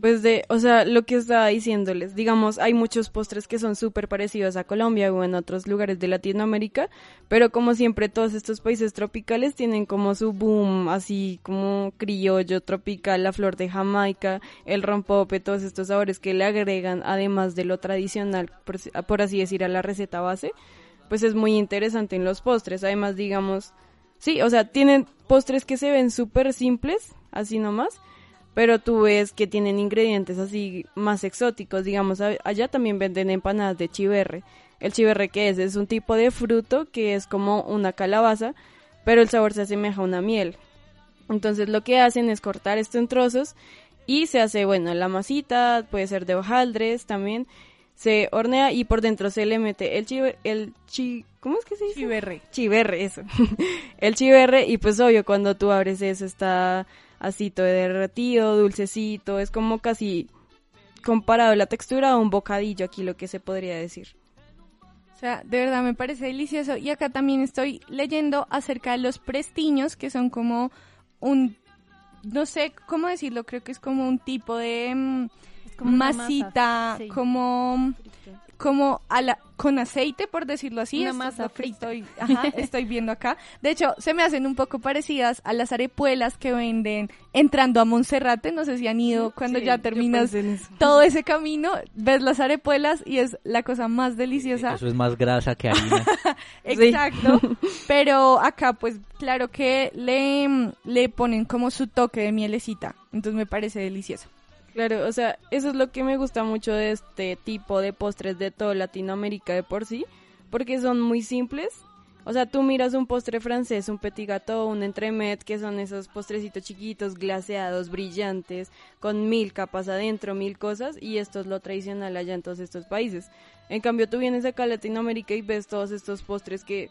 D: Pues de, o sea, lo que estaba diciéndoles, digamos, hay muchos postres que son súper parecidos a Colombia o en otros lugares de Latinoamérica, pero como siempre todos estos países tropicales tienen como su boom, así como criollo tropical, la flor de Jamaica, el rompope, todos estos sabores que le agregan, además de lo tradicional, por, por así decir, a la receta base, pues es muy interesante en los postres. Además, digamos, sí, o sea, tienen postres que se ven súper simples, así nomás, pero tú ves que tienen ingredientes así más exóticos, digamos, allá también venden empanadas de chiverre. El chiverre que es es un tipo de fruto que es como una calabaza, pero el sabor se asemeja a una miel. Entonces lo que hacen es cortar esto en trozos y se hace, bueno, la masita, puede ser de hojaldres también, se hornea y por dentro se le mete el chiverre, el chi, ¿cómo es que se dice?
F: Chiverre.
D: Chiverre, eso. el chiverre y pues obvio cuando tú abres eso está así todo derretido, dulcecito, es como casi comparado la textura a un bocadillo aquí lo que se podría decir.
F: sea, de verdad me parece delicioso. Y acá también estoy leyendo acerca de los prestiños, que son como un, no sé cómo decirlo, creo que es como un tipo de mm,
E: como
F: masita,
E: masa, sí.
F: como, como a la, con aceite, por decirlo así.
E: Una masa frita.
F: Estoy, ajá, estoy viendo acá. De hecho, se me hacen un poco parecidas a las arepuelas que venden entrando a Monserrate. No sé si han ido cuando
D: Sí,
F: ya terminas todo ese camino, ves las arepuelas y es la cosa más deliciosa.
G: Eso es más grasa que harina.
F: Exacto. Pero acá, pues, claro que le, le ponen como su toque de mielecita. Entonces me parece delicioso.
D: Claro, o sea, eso es lo que me gusta mucho de este tipo de postres de toda Latinoamérica de por sí, porque son muy simples. O sea, tú miras un postre francés, un petit gâteau, un entremet, que son esos postrecitos chiquitos, glaseados, brillantes, con mil capas adentro, mil cosas, y esto es lo tradicional allá en todos estos países. En cambio, tú vienes acá a Latinoamérica y ves todos estos postres que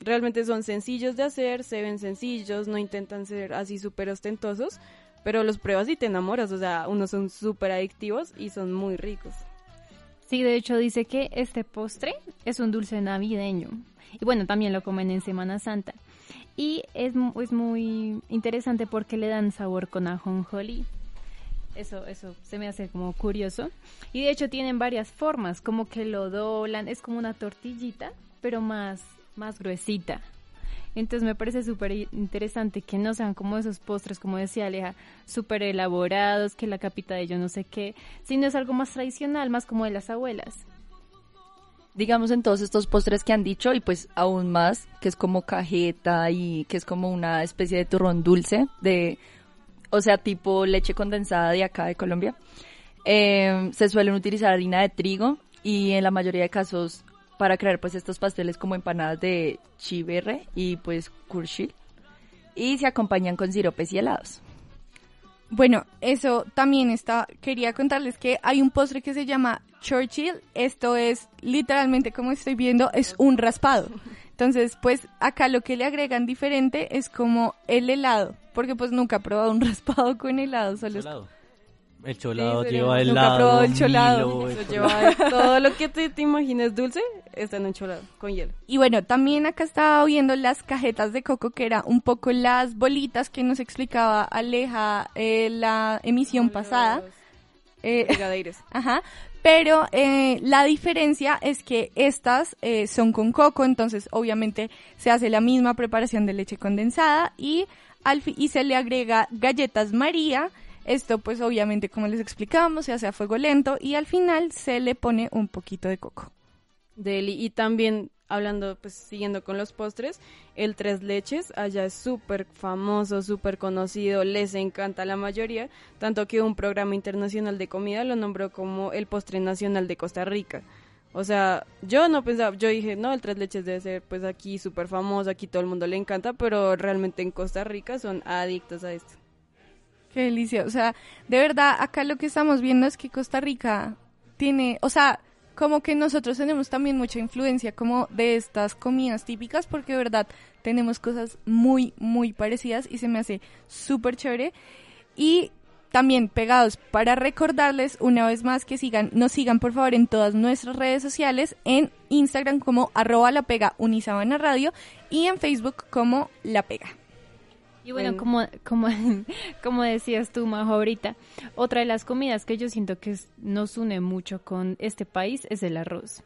D: realmente son sencillos de hacer, se ven sencillos, no intentan ser así súper ostentosos, pero los pruebas y te enamoras, o sea, unos son súper adictivos y son muy ricos.
E: Sí, de hecho dice que este postre es un dulce navideño. Y bueno, también lo comen en Semana Santa. Y es, es muy interesante porque le dan sabor con ajonjolí. Eso, eso se me hace como curioso. Y de hecho tienen varias formas, como que lo doblan, es como una tortillita, pero más, más gruesita. Entonces me parece súper interesante que no sean como esos postres, como decía Aleja, súper elaborados, que la capita de yo no sé qué, sino es algo más tradicional, más como de las abuelas.
I: digamos en todos estos postres que han dicho y pues aún más que es como cajeta y que es como una especie de turrón dulce de o sea tipo leche condensada de acá de Colombia Eh, se suelen utilizar harina de trigo y en la mayoría de casos para crear pues estos pasteles como empanadas de chiverre y pues curchil y se acompañan con siropes y helados
F: Bueno, eso también está. Quería contarles que hay un postre que se llama Churchill. Esto es literalmente, como estoy viendo, es un raspado. Entonces, pues acá lo que le agregan diferente es como el helado. Porque pues nunca he probado un raspado con helado. Solo es-
G: Cholado. El cholado
D: Sí,
G: lleva helado.
F: el cholado.
G: Milo,
D: lleva todo lo que te, te imagines dulce, está en un cholado, con hielo.
F: Y bueno, también acá estaba viendo las cajetas de coco, que era un poco las bolitas que nos explicaba Aleja eh, la emisión pasada. Eh. Ajá. Pero eh, la diferencia es que estas eh, son con coco, entonces obviamente se hace la misma preparación de leche condensada y, al y se le agrega galletas María. Esto pues obviamente como les explicábamos se hace a fuego lento y al final se le pone un poquito de coco.
D: Deli. Y también, hablando, pues siguiendo con los postres, el tres leches allá es súper famoso, súper conocido, les encanta a la mayoría, tanto que un programa internacional de comida lo nombró como el postre nacional de Costa Rica. O sea, yo no pensaba, yo dije, no, el tres leches debe ser pues aquí súper famoso, aquí todo el mundo le encanta, pero realmente en Costa Rica son adictos a esto.
F: Qué delicia. O sea, de verdad, acá lo que estamos viendo es que Costa Rica tiene, o sea, como que nosotros tenemos también mucha influencia como de estas comidas típicas, porque de verdad tenemos cosas muy, muy parecidas y se me hace súper chévere. Y también pegados para recordarles una vez más que sigan, nos sigan por favor en todas nuestras redes sociales, en Instagram como arroba la pega unisabana radio y en Facebook como la pega.
E: Y bueno, como, como, como decías tú, Majo, ahorita, otra de las comidas que yo siento que nos une mucho con este país es el arroz.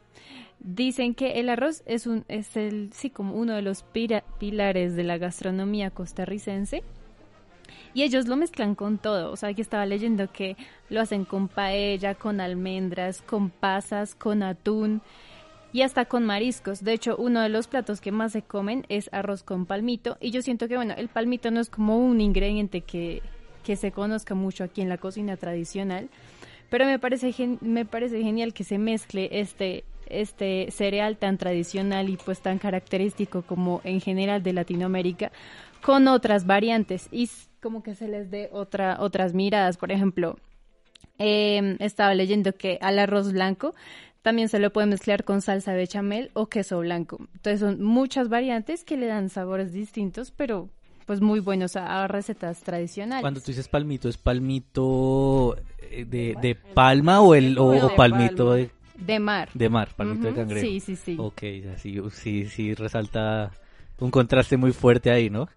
E: Dicen que el arroz es un es el sí como uno de los pira- pilares de la gastronomía costarricense y ellos lo mezclan con todo. O sea, que estaba leyendo que lo hacen con paella, con almendras, con pasas, con atún y hasta con mariscos. De hecho, uno de los platos que más se comen es arroz con palmito. Y yo siento que, bueno, el palmito no es como un ingrediente que, que se conozca mucho aquí en la cocina tradicional. Pero me parece, gen- me parece genial que se mezcle este, este cereal tan tradicional y pues tan característico como en general de Latinoamérica con otras variantes y como que se les dé otra, otras miradas. Por ejemplo, eh, estaba leyendo que al arroz blanco también se lo puede mezclar con salsa bechamel o queso blanco. Entonces son muchas variantes que le dan sabores distintos, pero pues muy buenos a, a recetas tradicionales.
G: Cuando tú dices palmito, ¿es palmito eh, de, de palma o el o,
D: No,
G: o
D: de
G: palmito de
E: De mar.
G: De mar, palmito de cangrejo.
E: Sí, sí, sí.
G: Ok, así, sí, sí, resalta un contraste muy fuerte ahí, ¿no?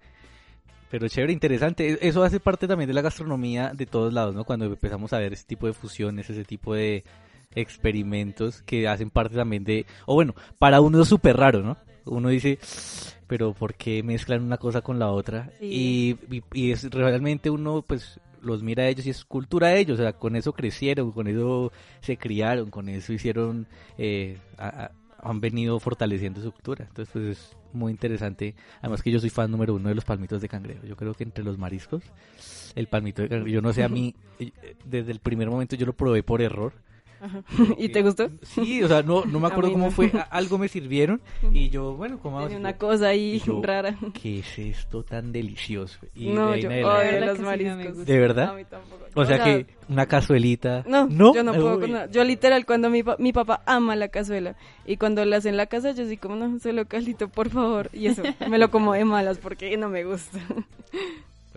G: Pero chévere, interesante. E- Eso hace parte también de la gastronomía de todos lados, ¿no? Cuando empezamos a ver ese tipo de fusiones, ese tipo de experimentos que hacen parte también de... O bueno, para uno es súper raro, ¿no? Uno dice, pero ¿por qué mezclan una cosa con la otra? Y, y, y es realmente uno, pues, los mira a ellos y es cultura de ellos, o sea, con eso crecieron, con eso se criaron, con eso hicieron, eh, a- a- han venido fortaleciendo su cultura. Entonces, pues es muy interesante. Además que yo soy fan número uno de los palmitos de cangrejo. Yo creo que entre los mariscos, el palmito de cangrejo, yo no sé, a mí, eh, desde el primer momento yo lo probé por error.
D: ¿Y te gustó?
G: Sí, o sea, no, no me acuerdo cómo
D: no.
G: fue, a- algo me sirvieron y yo, bueno, como
D: Tenía una cosa ahí
G: Y yo,
D: rara.
G: ¿Qué es esto tan delicioso? Y
D: no,
G: de
D: yo odio
G: adelante-
D: los mariscos.
G: ¿De verdad?
D: A mí tampoco.
G: O sea que una cazuelita.
D: No,
G: no,
D: yo no puedo
G: Uy.
D: con nada. Yo literal, cuando mi, pa- mi papá ama la cazuela y cuando la hace en la casa, yo sí como, no, solo caldito, por favor. Y eso, me lo como de malas porque no me gusta.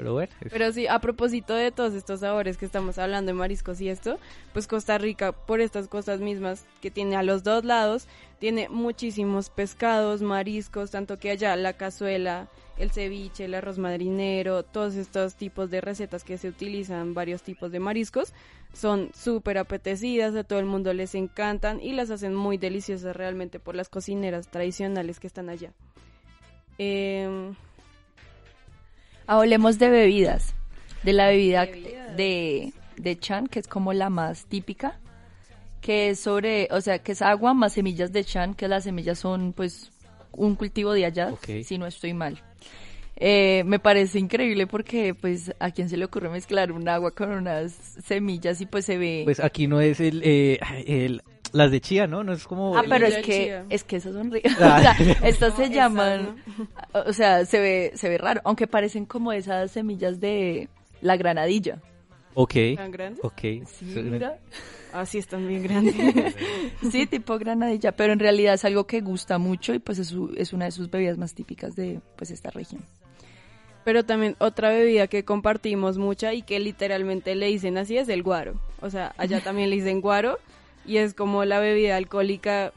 G: Pero bueno,
D: Pero sí, a propósito de todos estos sabores que estamos hablando de mariscos y esto, pues Costa Rica, por estas cosas mismas que tiene a los dos lados, tiene muchísimos pescados, mariscos, tanto que allá la cazuela, el ceviche, el arroz madrinero, todos estos tipos de recetas que se utilizan, varios tipos de mariscos, son súper apetecidas, a todo el mundo les encantan y las hacen muy deliciosas realmente por las cocineras tradicionales que están allá. Em,
I: Hablemos de bebidas. De la bebida de, de chan, que es como la más típica. Que es sobre, o sea, que es agua más semillas de chan, que las semillas son pues un cultivo de allá,
G: Ok.
I: si no estoy mal. Eh, me parece increíble porque pues a quién se le ocurre mezclar un agua con unas semillas y pues se ve...
G: pues aquí no es el, eh, el- las de chía, ¿no? No es como...
I: Ah, pero es que
D: chía.
I: es que esas son ricas.
G: Ah.
I: O sea, estas
D: No,
I: se llaman, o sea, se ve se ve raro, aunque parecen como esas semillas de la granadilla.
G: Ok,
D: ¿Tan grandes?
G: ok.
I: Sí, mira.
D: Ah, sí, están bien grandes.
I: Sí, tipo granadilla, pero en realidad es algo que gusta mucho y pues es, su- es una de sus bebidas más típicas de pues esta región.
D: Pero también otra bebida que compartimos mucha y que literalmente le dicen así es el guaro. O sea, allá también le dicen guaro y es como la bebida alcohólica,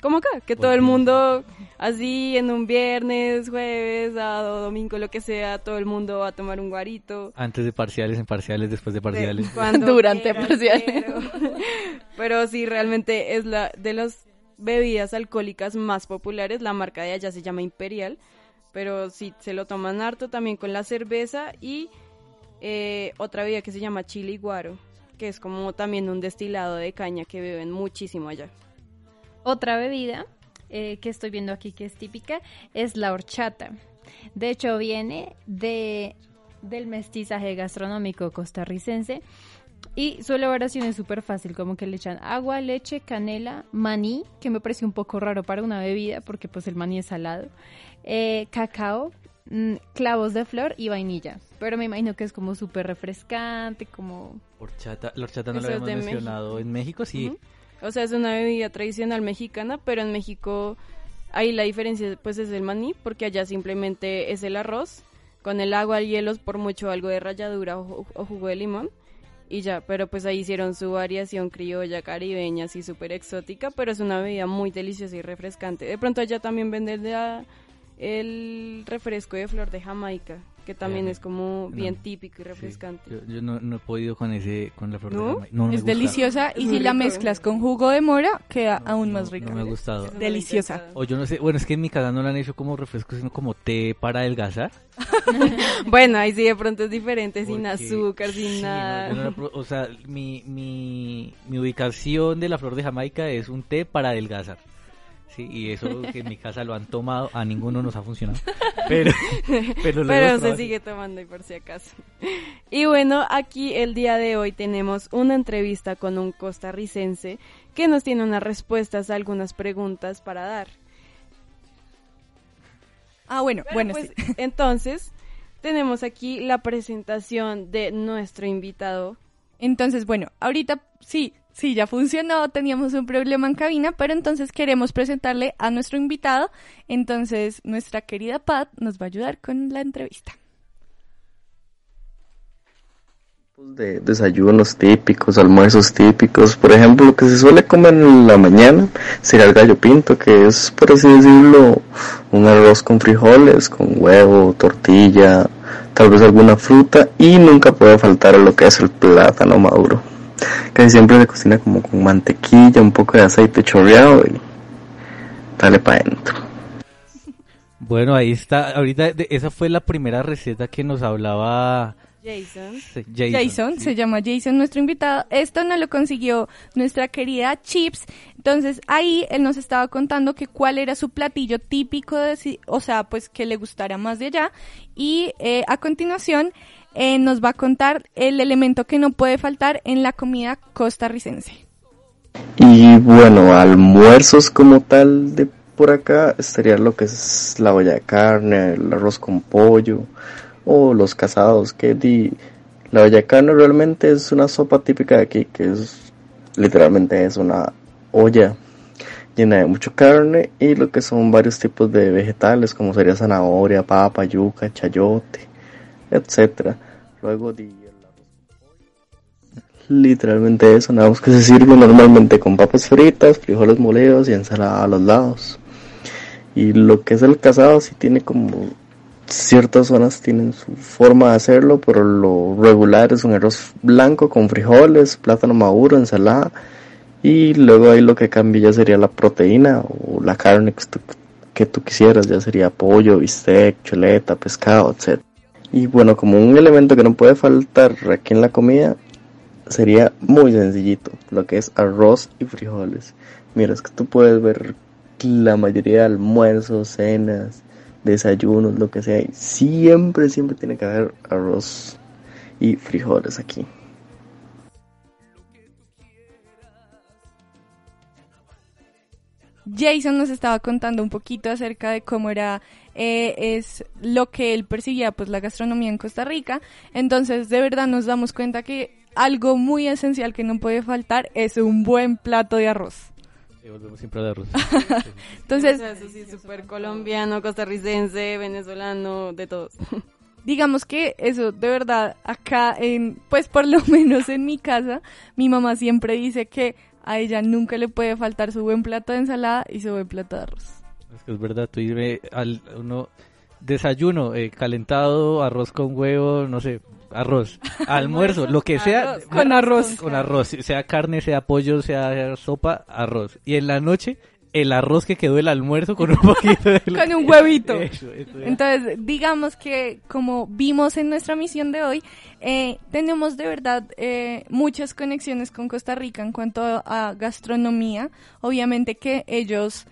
D: como acá, que todo el mundo así en un viernes, jueves, sábado, domingo, lo que sea, todo el mundo va a tomar un guarito.
G: Antes de parciales, en parciales, después de parciales.
D: Cuando
I: Durante parciales.
D: Pero, pero sí, realmente es la de las bebidas alcohólicas más populares. La marca de allá se llama Imperial, pero sí se lo toman harto también con la cerveza y eh, otra bebida que se llama chili guaro, que es como también un destilado de caña que beben muchísimo allá.
E: Otra bebida eh, que estoy viendo aquí que es típica es la horchata. De hecho, viene de, del mestizaje gastronómico costarricense y su elaboración es súper fácil, como que le echan agua, leche, canela, maní, que me parece un poco raro para una bebida porque pues el maní es salado, eh, cacao, clavos de flor y vainilla. Pero me imagino que es como súper refrescante, como...
G: Horchata, la horchata no la
D: Eso
G: habíamos mencionado en México, sí.
D: O sea, es una bebida tradicional mexicana, pero en México ahí la diferencia pues es el maní, porque allá simplemente es el arroz con el agua, el hielo, por mucho algo de ralladura o, o jugo de limón y ya, pero pues ahí hicieron su variación criolla, caribeña, así súper exótica, pero es una bebida muy deliciosa y refrescante. De pronto allá también venden la- el refresco de flor de Jamaica, que también
G: Eh,
D: es como bien
G: no.
D: típico y refrescante.
G: Yo, yo no, no he podido con ese, con la flor de. Jamaica. No, me
F: es deliciosa y
D: Es
F: si la mezclas con jugo de mora queda aún más rica.
G: No me ha gustado.
D: Es
F: Deliciosa.
G: O yo no sé, bueno, es que en mi casa no la han hecho como refresco, sino como té para adelgazar.
D: Bueno, ahí sí de pronto es diferente, sin azúcar, sin
G: sí,
D: nada.
G: o sea, mi, mi, mi ubicación de la flor de Jamaica es un té para adelgazar. Sí, y eso que en mi casa lo han tomado, a ninguno nos ha funcionado. Pero, pero,
D: se sigue tomando y por si acaso. Y bueno, aquí el día de hoy tenemos una entrevista con un costarricense que nos tiene unas respuestas a algunas preguntas para dar.
F: Ah, bueno,
D: Pero
F: bueno,
D: pues,
F: sí.
D: entonces tenemos aquí la presentación de nuestro invitado.
F: Entonces, bueno, ahorita sí, sí, ya funcionó, teníamos un problema en cabina, pero entonces queremos presentarle a nuestro invitado. Entonces, nuestra querida Pat nos va a ayudar con la entrevista.
J: de desayunos típicos, almuerzos típicos. Por ejemplo, lo que se suele comer en la mañana sería el gallo pinto, que es, por así decirlo, un arroz con frijoles, con huevo, tortilla, tal vez alguna fruta y nunca puede faltar lo que es el plátano maduro. Casi siempre se cocina como con mantequilla, un poco de aceite chorreado y dale para adentro.
G: Bueno, ahí está. Ahorita de- esa fue la primera receta que nos hablaba
D: Jason.
F: Jason, se llama Jason nuestro invitado. Esto nos lo consiguió nuestra querida Chips. Entonces ahí él nos estaba contando que cuál era su platillo típico, de, si- o sea, pues que le gustara más de allá. Y eh, a continuación eh, nos va a contar el elemento que no puede faltar en la comida costarricense.
J: Y bueno, almuerzos como tal de por acá estaría lo que es la olla de carne, el arroz con pollo o los casados que di la olla de carne realmente es una sopa típica de aquí que es literalmente es una olla llena de mucha carne y lo que son varios tipos de vegetales como sería zanahoria, papa, yuca, chayote, etcétera. Luego di Literalmente eso, nada más que se sirve normalmente con papas fritas, frijoles molidos y ensalada a los lados. Y lo que es el casado sí tiene como ciertas zonas tienen su forma de hacerlo, pero lo regular es un arroz blanco con frijoles, plátano maduro, ensalada y luego ahí lo que cambia ya sería la proteína o la carne que tú, que tú quisieras, ya sería pollo, bistec, chuleta, pescado, etc. Y bueno, como un elemento que no puede faltar aquí en la comida sería muy sencillito, lo que es arroz y frijoles. Mira, es que tú puedes ver la mayoría de almuerzos, cenas, desayunos, lo que sea, siempre, siempre tiene que haber arroz y frijoles aquí.
F: Jason nos estaba contando un poquito acerca de cómo era eh, es lo que él percibía pues la gastronomía en Costa Rica entonces de verdad nos damos cuenta que algo muy esencial que no puede faltar es un buen plato de arroz
G: Sí, volvemos siempre al arroz.
F: entonces
D: eso sí, súper colombiano, costarricense, venezolano, de todos.
F: digamos que eso de verdad acá en pues por lo menos en mi casa mi mamá siempre dice que a ella nunca le puede faltar su buen plato de ensalada y su buen plato de arroz
G: Es que es verdad, tú dime al uno desayuno, eh, calentado, arroz con huevo, no sé, arroz, almuerzo, lo que sea,
F: Arroz, con arroz.
G: con arroz, sea carne, sea pollo, sea sopa, arroz. Y en la noche el arroz que quedó del almuerzo con un poquito de
F: con un huevito.
G: Eso, eso es.
F: Entonces, digamos que como vimos en nuestra misión de hoy, eh, tenemos de verdad eh, muchas conexiones con Costa Rica en cuanto a gastronomía. Obviamente que ellos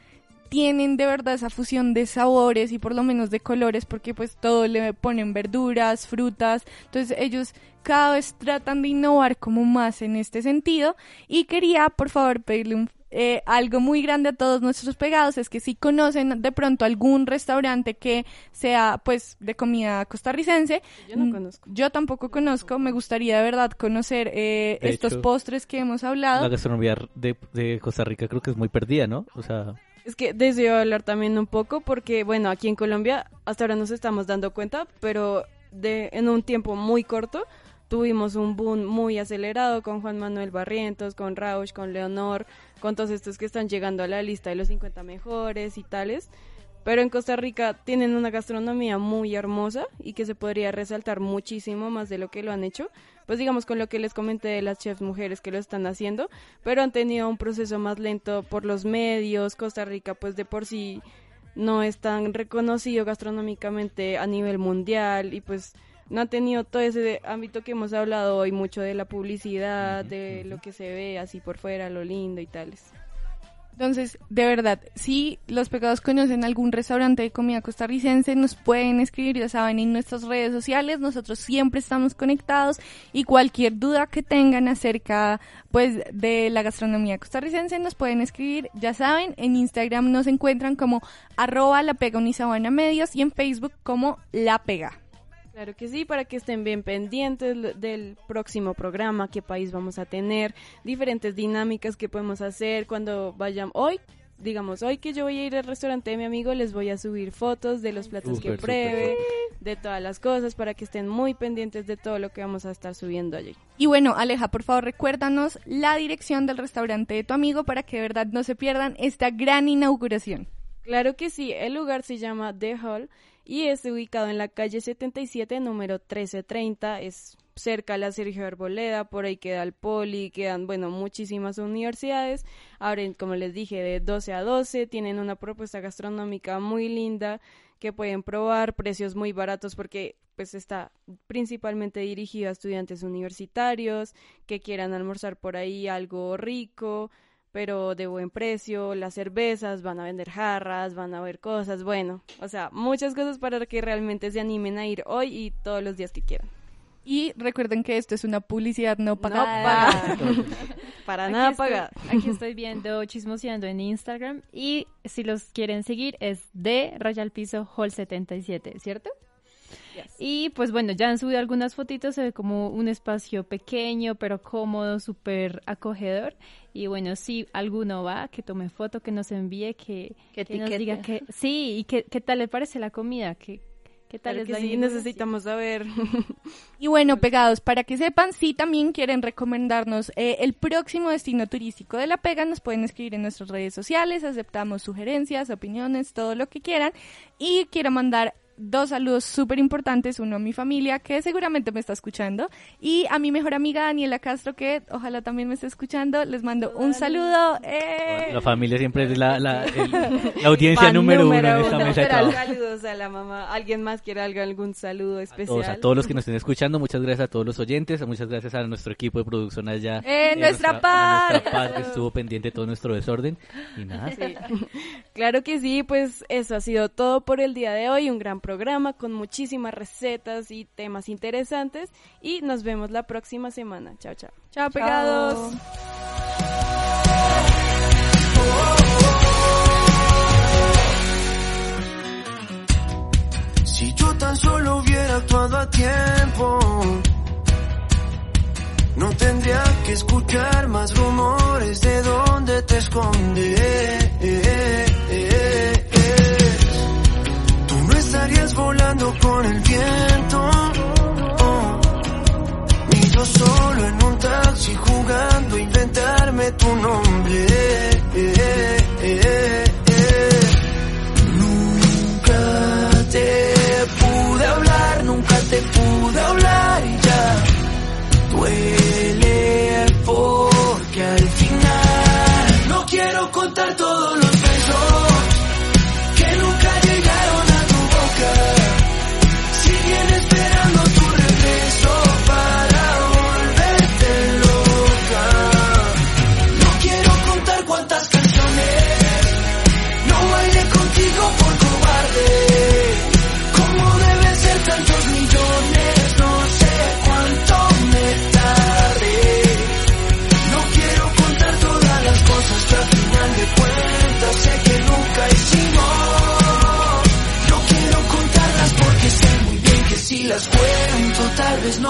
F: tienen de verdad esa fusión de sabores y por lo menos de colores porque pues todo le ponen verduras, frutas, entonces ellos cada vez tratan de innovar como más en este sentido y quería por favor pedirle un, eh, algo muy grande a todos nuestros pegados es que si conocen de pronto algún restaurante que sea pues de comida costarricense
D: Yo no
F: mm,
D: conozco.
F: yo tampoco conozco me gustaría de verdad conocer eh,
G: De
F: estos
G: hecho,
F: postres que hemos hablado
G: La gastronomía de, de Costa Rica creo que es muy perdida, ¿no? O sea,
D: Es que de eso iba a hablar también un poco porque, bueno, aquí en Colombia hasta ahora nos estamos dando cuenta, pero de en un tiempo muy corto tuvimos un boom muy acelerado con Juan Manuel Barrientos, con Rausch, con Leonor, con todos estos que están llegando a la lista de los 50 mejores y tales. Pero en Costa Rica tienen una gastronomía muy hermosa y que se podría resaltar muchísimo más de lo que lo han hecho. Pues digamos con lo que les comenté de las chefs mujeres que lo están haciendo, pero han tenido un proceso más lento por los medios. Costa Rica pues de por sí no es tan reconocido gastronómicamente a nivel mundial y pues no ha tenido todo ese ámbito que hemos hablado hoy mucho de la publicidad, de lo que se ve así por fuera, lo lindo y tales.
F: Entonces, de verdad, si los pecados conocen algún restaurante de comida costarricense, nos pueden escribir, ya saben, en nuestras redes sociales. Nosotros siempre estamos conectados y cualquier duda que tengan acerca, pues, de la gastronomía costarricense, nos pueden escribir, ya saben, en Instagram nos encuentran como arroba la pega unisabana medios y en Facebook como la pega.
D: Claro que sí, para que estén bien pendientes del próximo programa, qué país vamos a tener, diferentes dinámicas que podemos hacer cuando vayan hoy. Digamos, hoy que yo voy a ir al restaurante de mi amigo, les voy a subir fotos de los platos que pruebe, de todas las cosas para que estén muy pendientes de todo lo que vamos a estar subiendo allí.
F: Y bueno, Aleja, por favor, recuérdanos la dirección del restaurante de tu amigo para que de verdad no se pierdan esta gran inauguración.
D: Claro que sí, el lugar se llama The Hall y es ubicado en la calle 77, número 1330. Es cerca a la Sergio Arboleda, por ahí queda el Poli, quedan, bueno, muchísimas universidades. Abren, como les dije, de 12 a 12, tienen una propuesta gastronómica muy linda que pueden probar, precios muy baratos porque pues está principalmente dirigido a estudiantes universitarios que quieran almorzar por ahí algo rico, pero de buen precio, las cervezas, van a vender jarras, van a ver cosas, bueno, o sea, muchas cosas para que realmente se animen a ir hoy y todos los días que quieran.
F: Y recuerden que esto es una publicidad no pagada.
D: para nada
E: Aquí estoy-
D: pagada.
E: Aquí estoy viendo, chismoseando en Instagram. Y si los quieren seguir, es de Royal Piso Hall 77, ¿cierto? Y pues bueno, ya han subido algunas fotitos, se ve como un espacio pequeño, pero cómodo, súper acogedor. Y bueno, si alguno va, que tome foto, que nos envíe, que,
I: Que
E: que nos diga que sí, y que, qué tal le parece la comida, que, qué tal
D: Claro
E: es
D: que sí, necesitamos saber.
F: Y bueno, pegados, para que sepan, si también quieren recomendarnos eh, el próximo destino turístico de La Pega, nos pueden escribir en nuestras redes sociales, aceptamos sugerencias, opiniones, todo lo que quieran. Y quiero mandar dos saludos súper importantes, uno a mi familia, que seguramente me está escuchando, y a mi mejor amiga Daniela Castro, que ojalá también me esté escuchando. Les mando un saludo. ¡Eh!
G: La familia siempre es la, la, el- la audiencia
D: Fan
G: número, uno en esta
D: uno.
G: mesa trabajo.
D: Saludos a la mamá. ¿Alguien más quiere algo, algún saludo especial?
G: Todos, a todos los que nos estén escuchando, muchas gracias a todos los oyentes, muchas gracias a nuestro equipo de producción allá.
F: ¡Eh,
G: y a
F: nuestra
G: a
F: par!
G: nuestra par que estuvo pendiente de todo nuestro desorden. Y nada,
D: Sí. Claro que sí, pues eso ha sido todo por el día de hoy, un gran programa con muchísimas recetas y temas interesantes y nos vemos la próxima semana. Chao, chao.
F: Chao, pegados.
K: Si yo tan solo hubiera actuado a tiempo, no tendría que escuchar más rumores de dónde te escondes. Volando con el viento, oh, ni yo solo en un taxi jugando a inventarme tu nombre.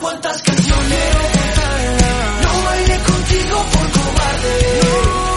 K: cuántas canciones. No bailé contigo por cobarde.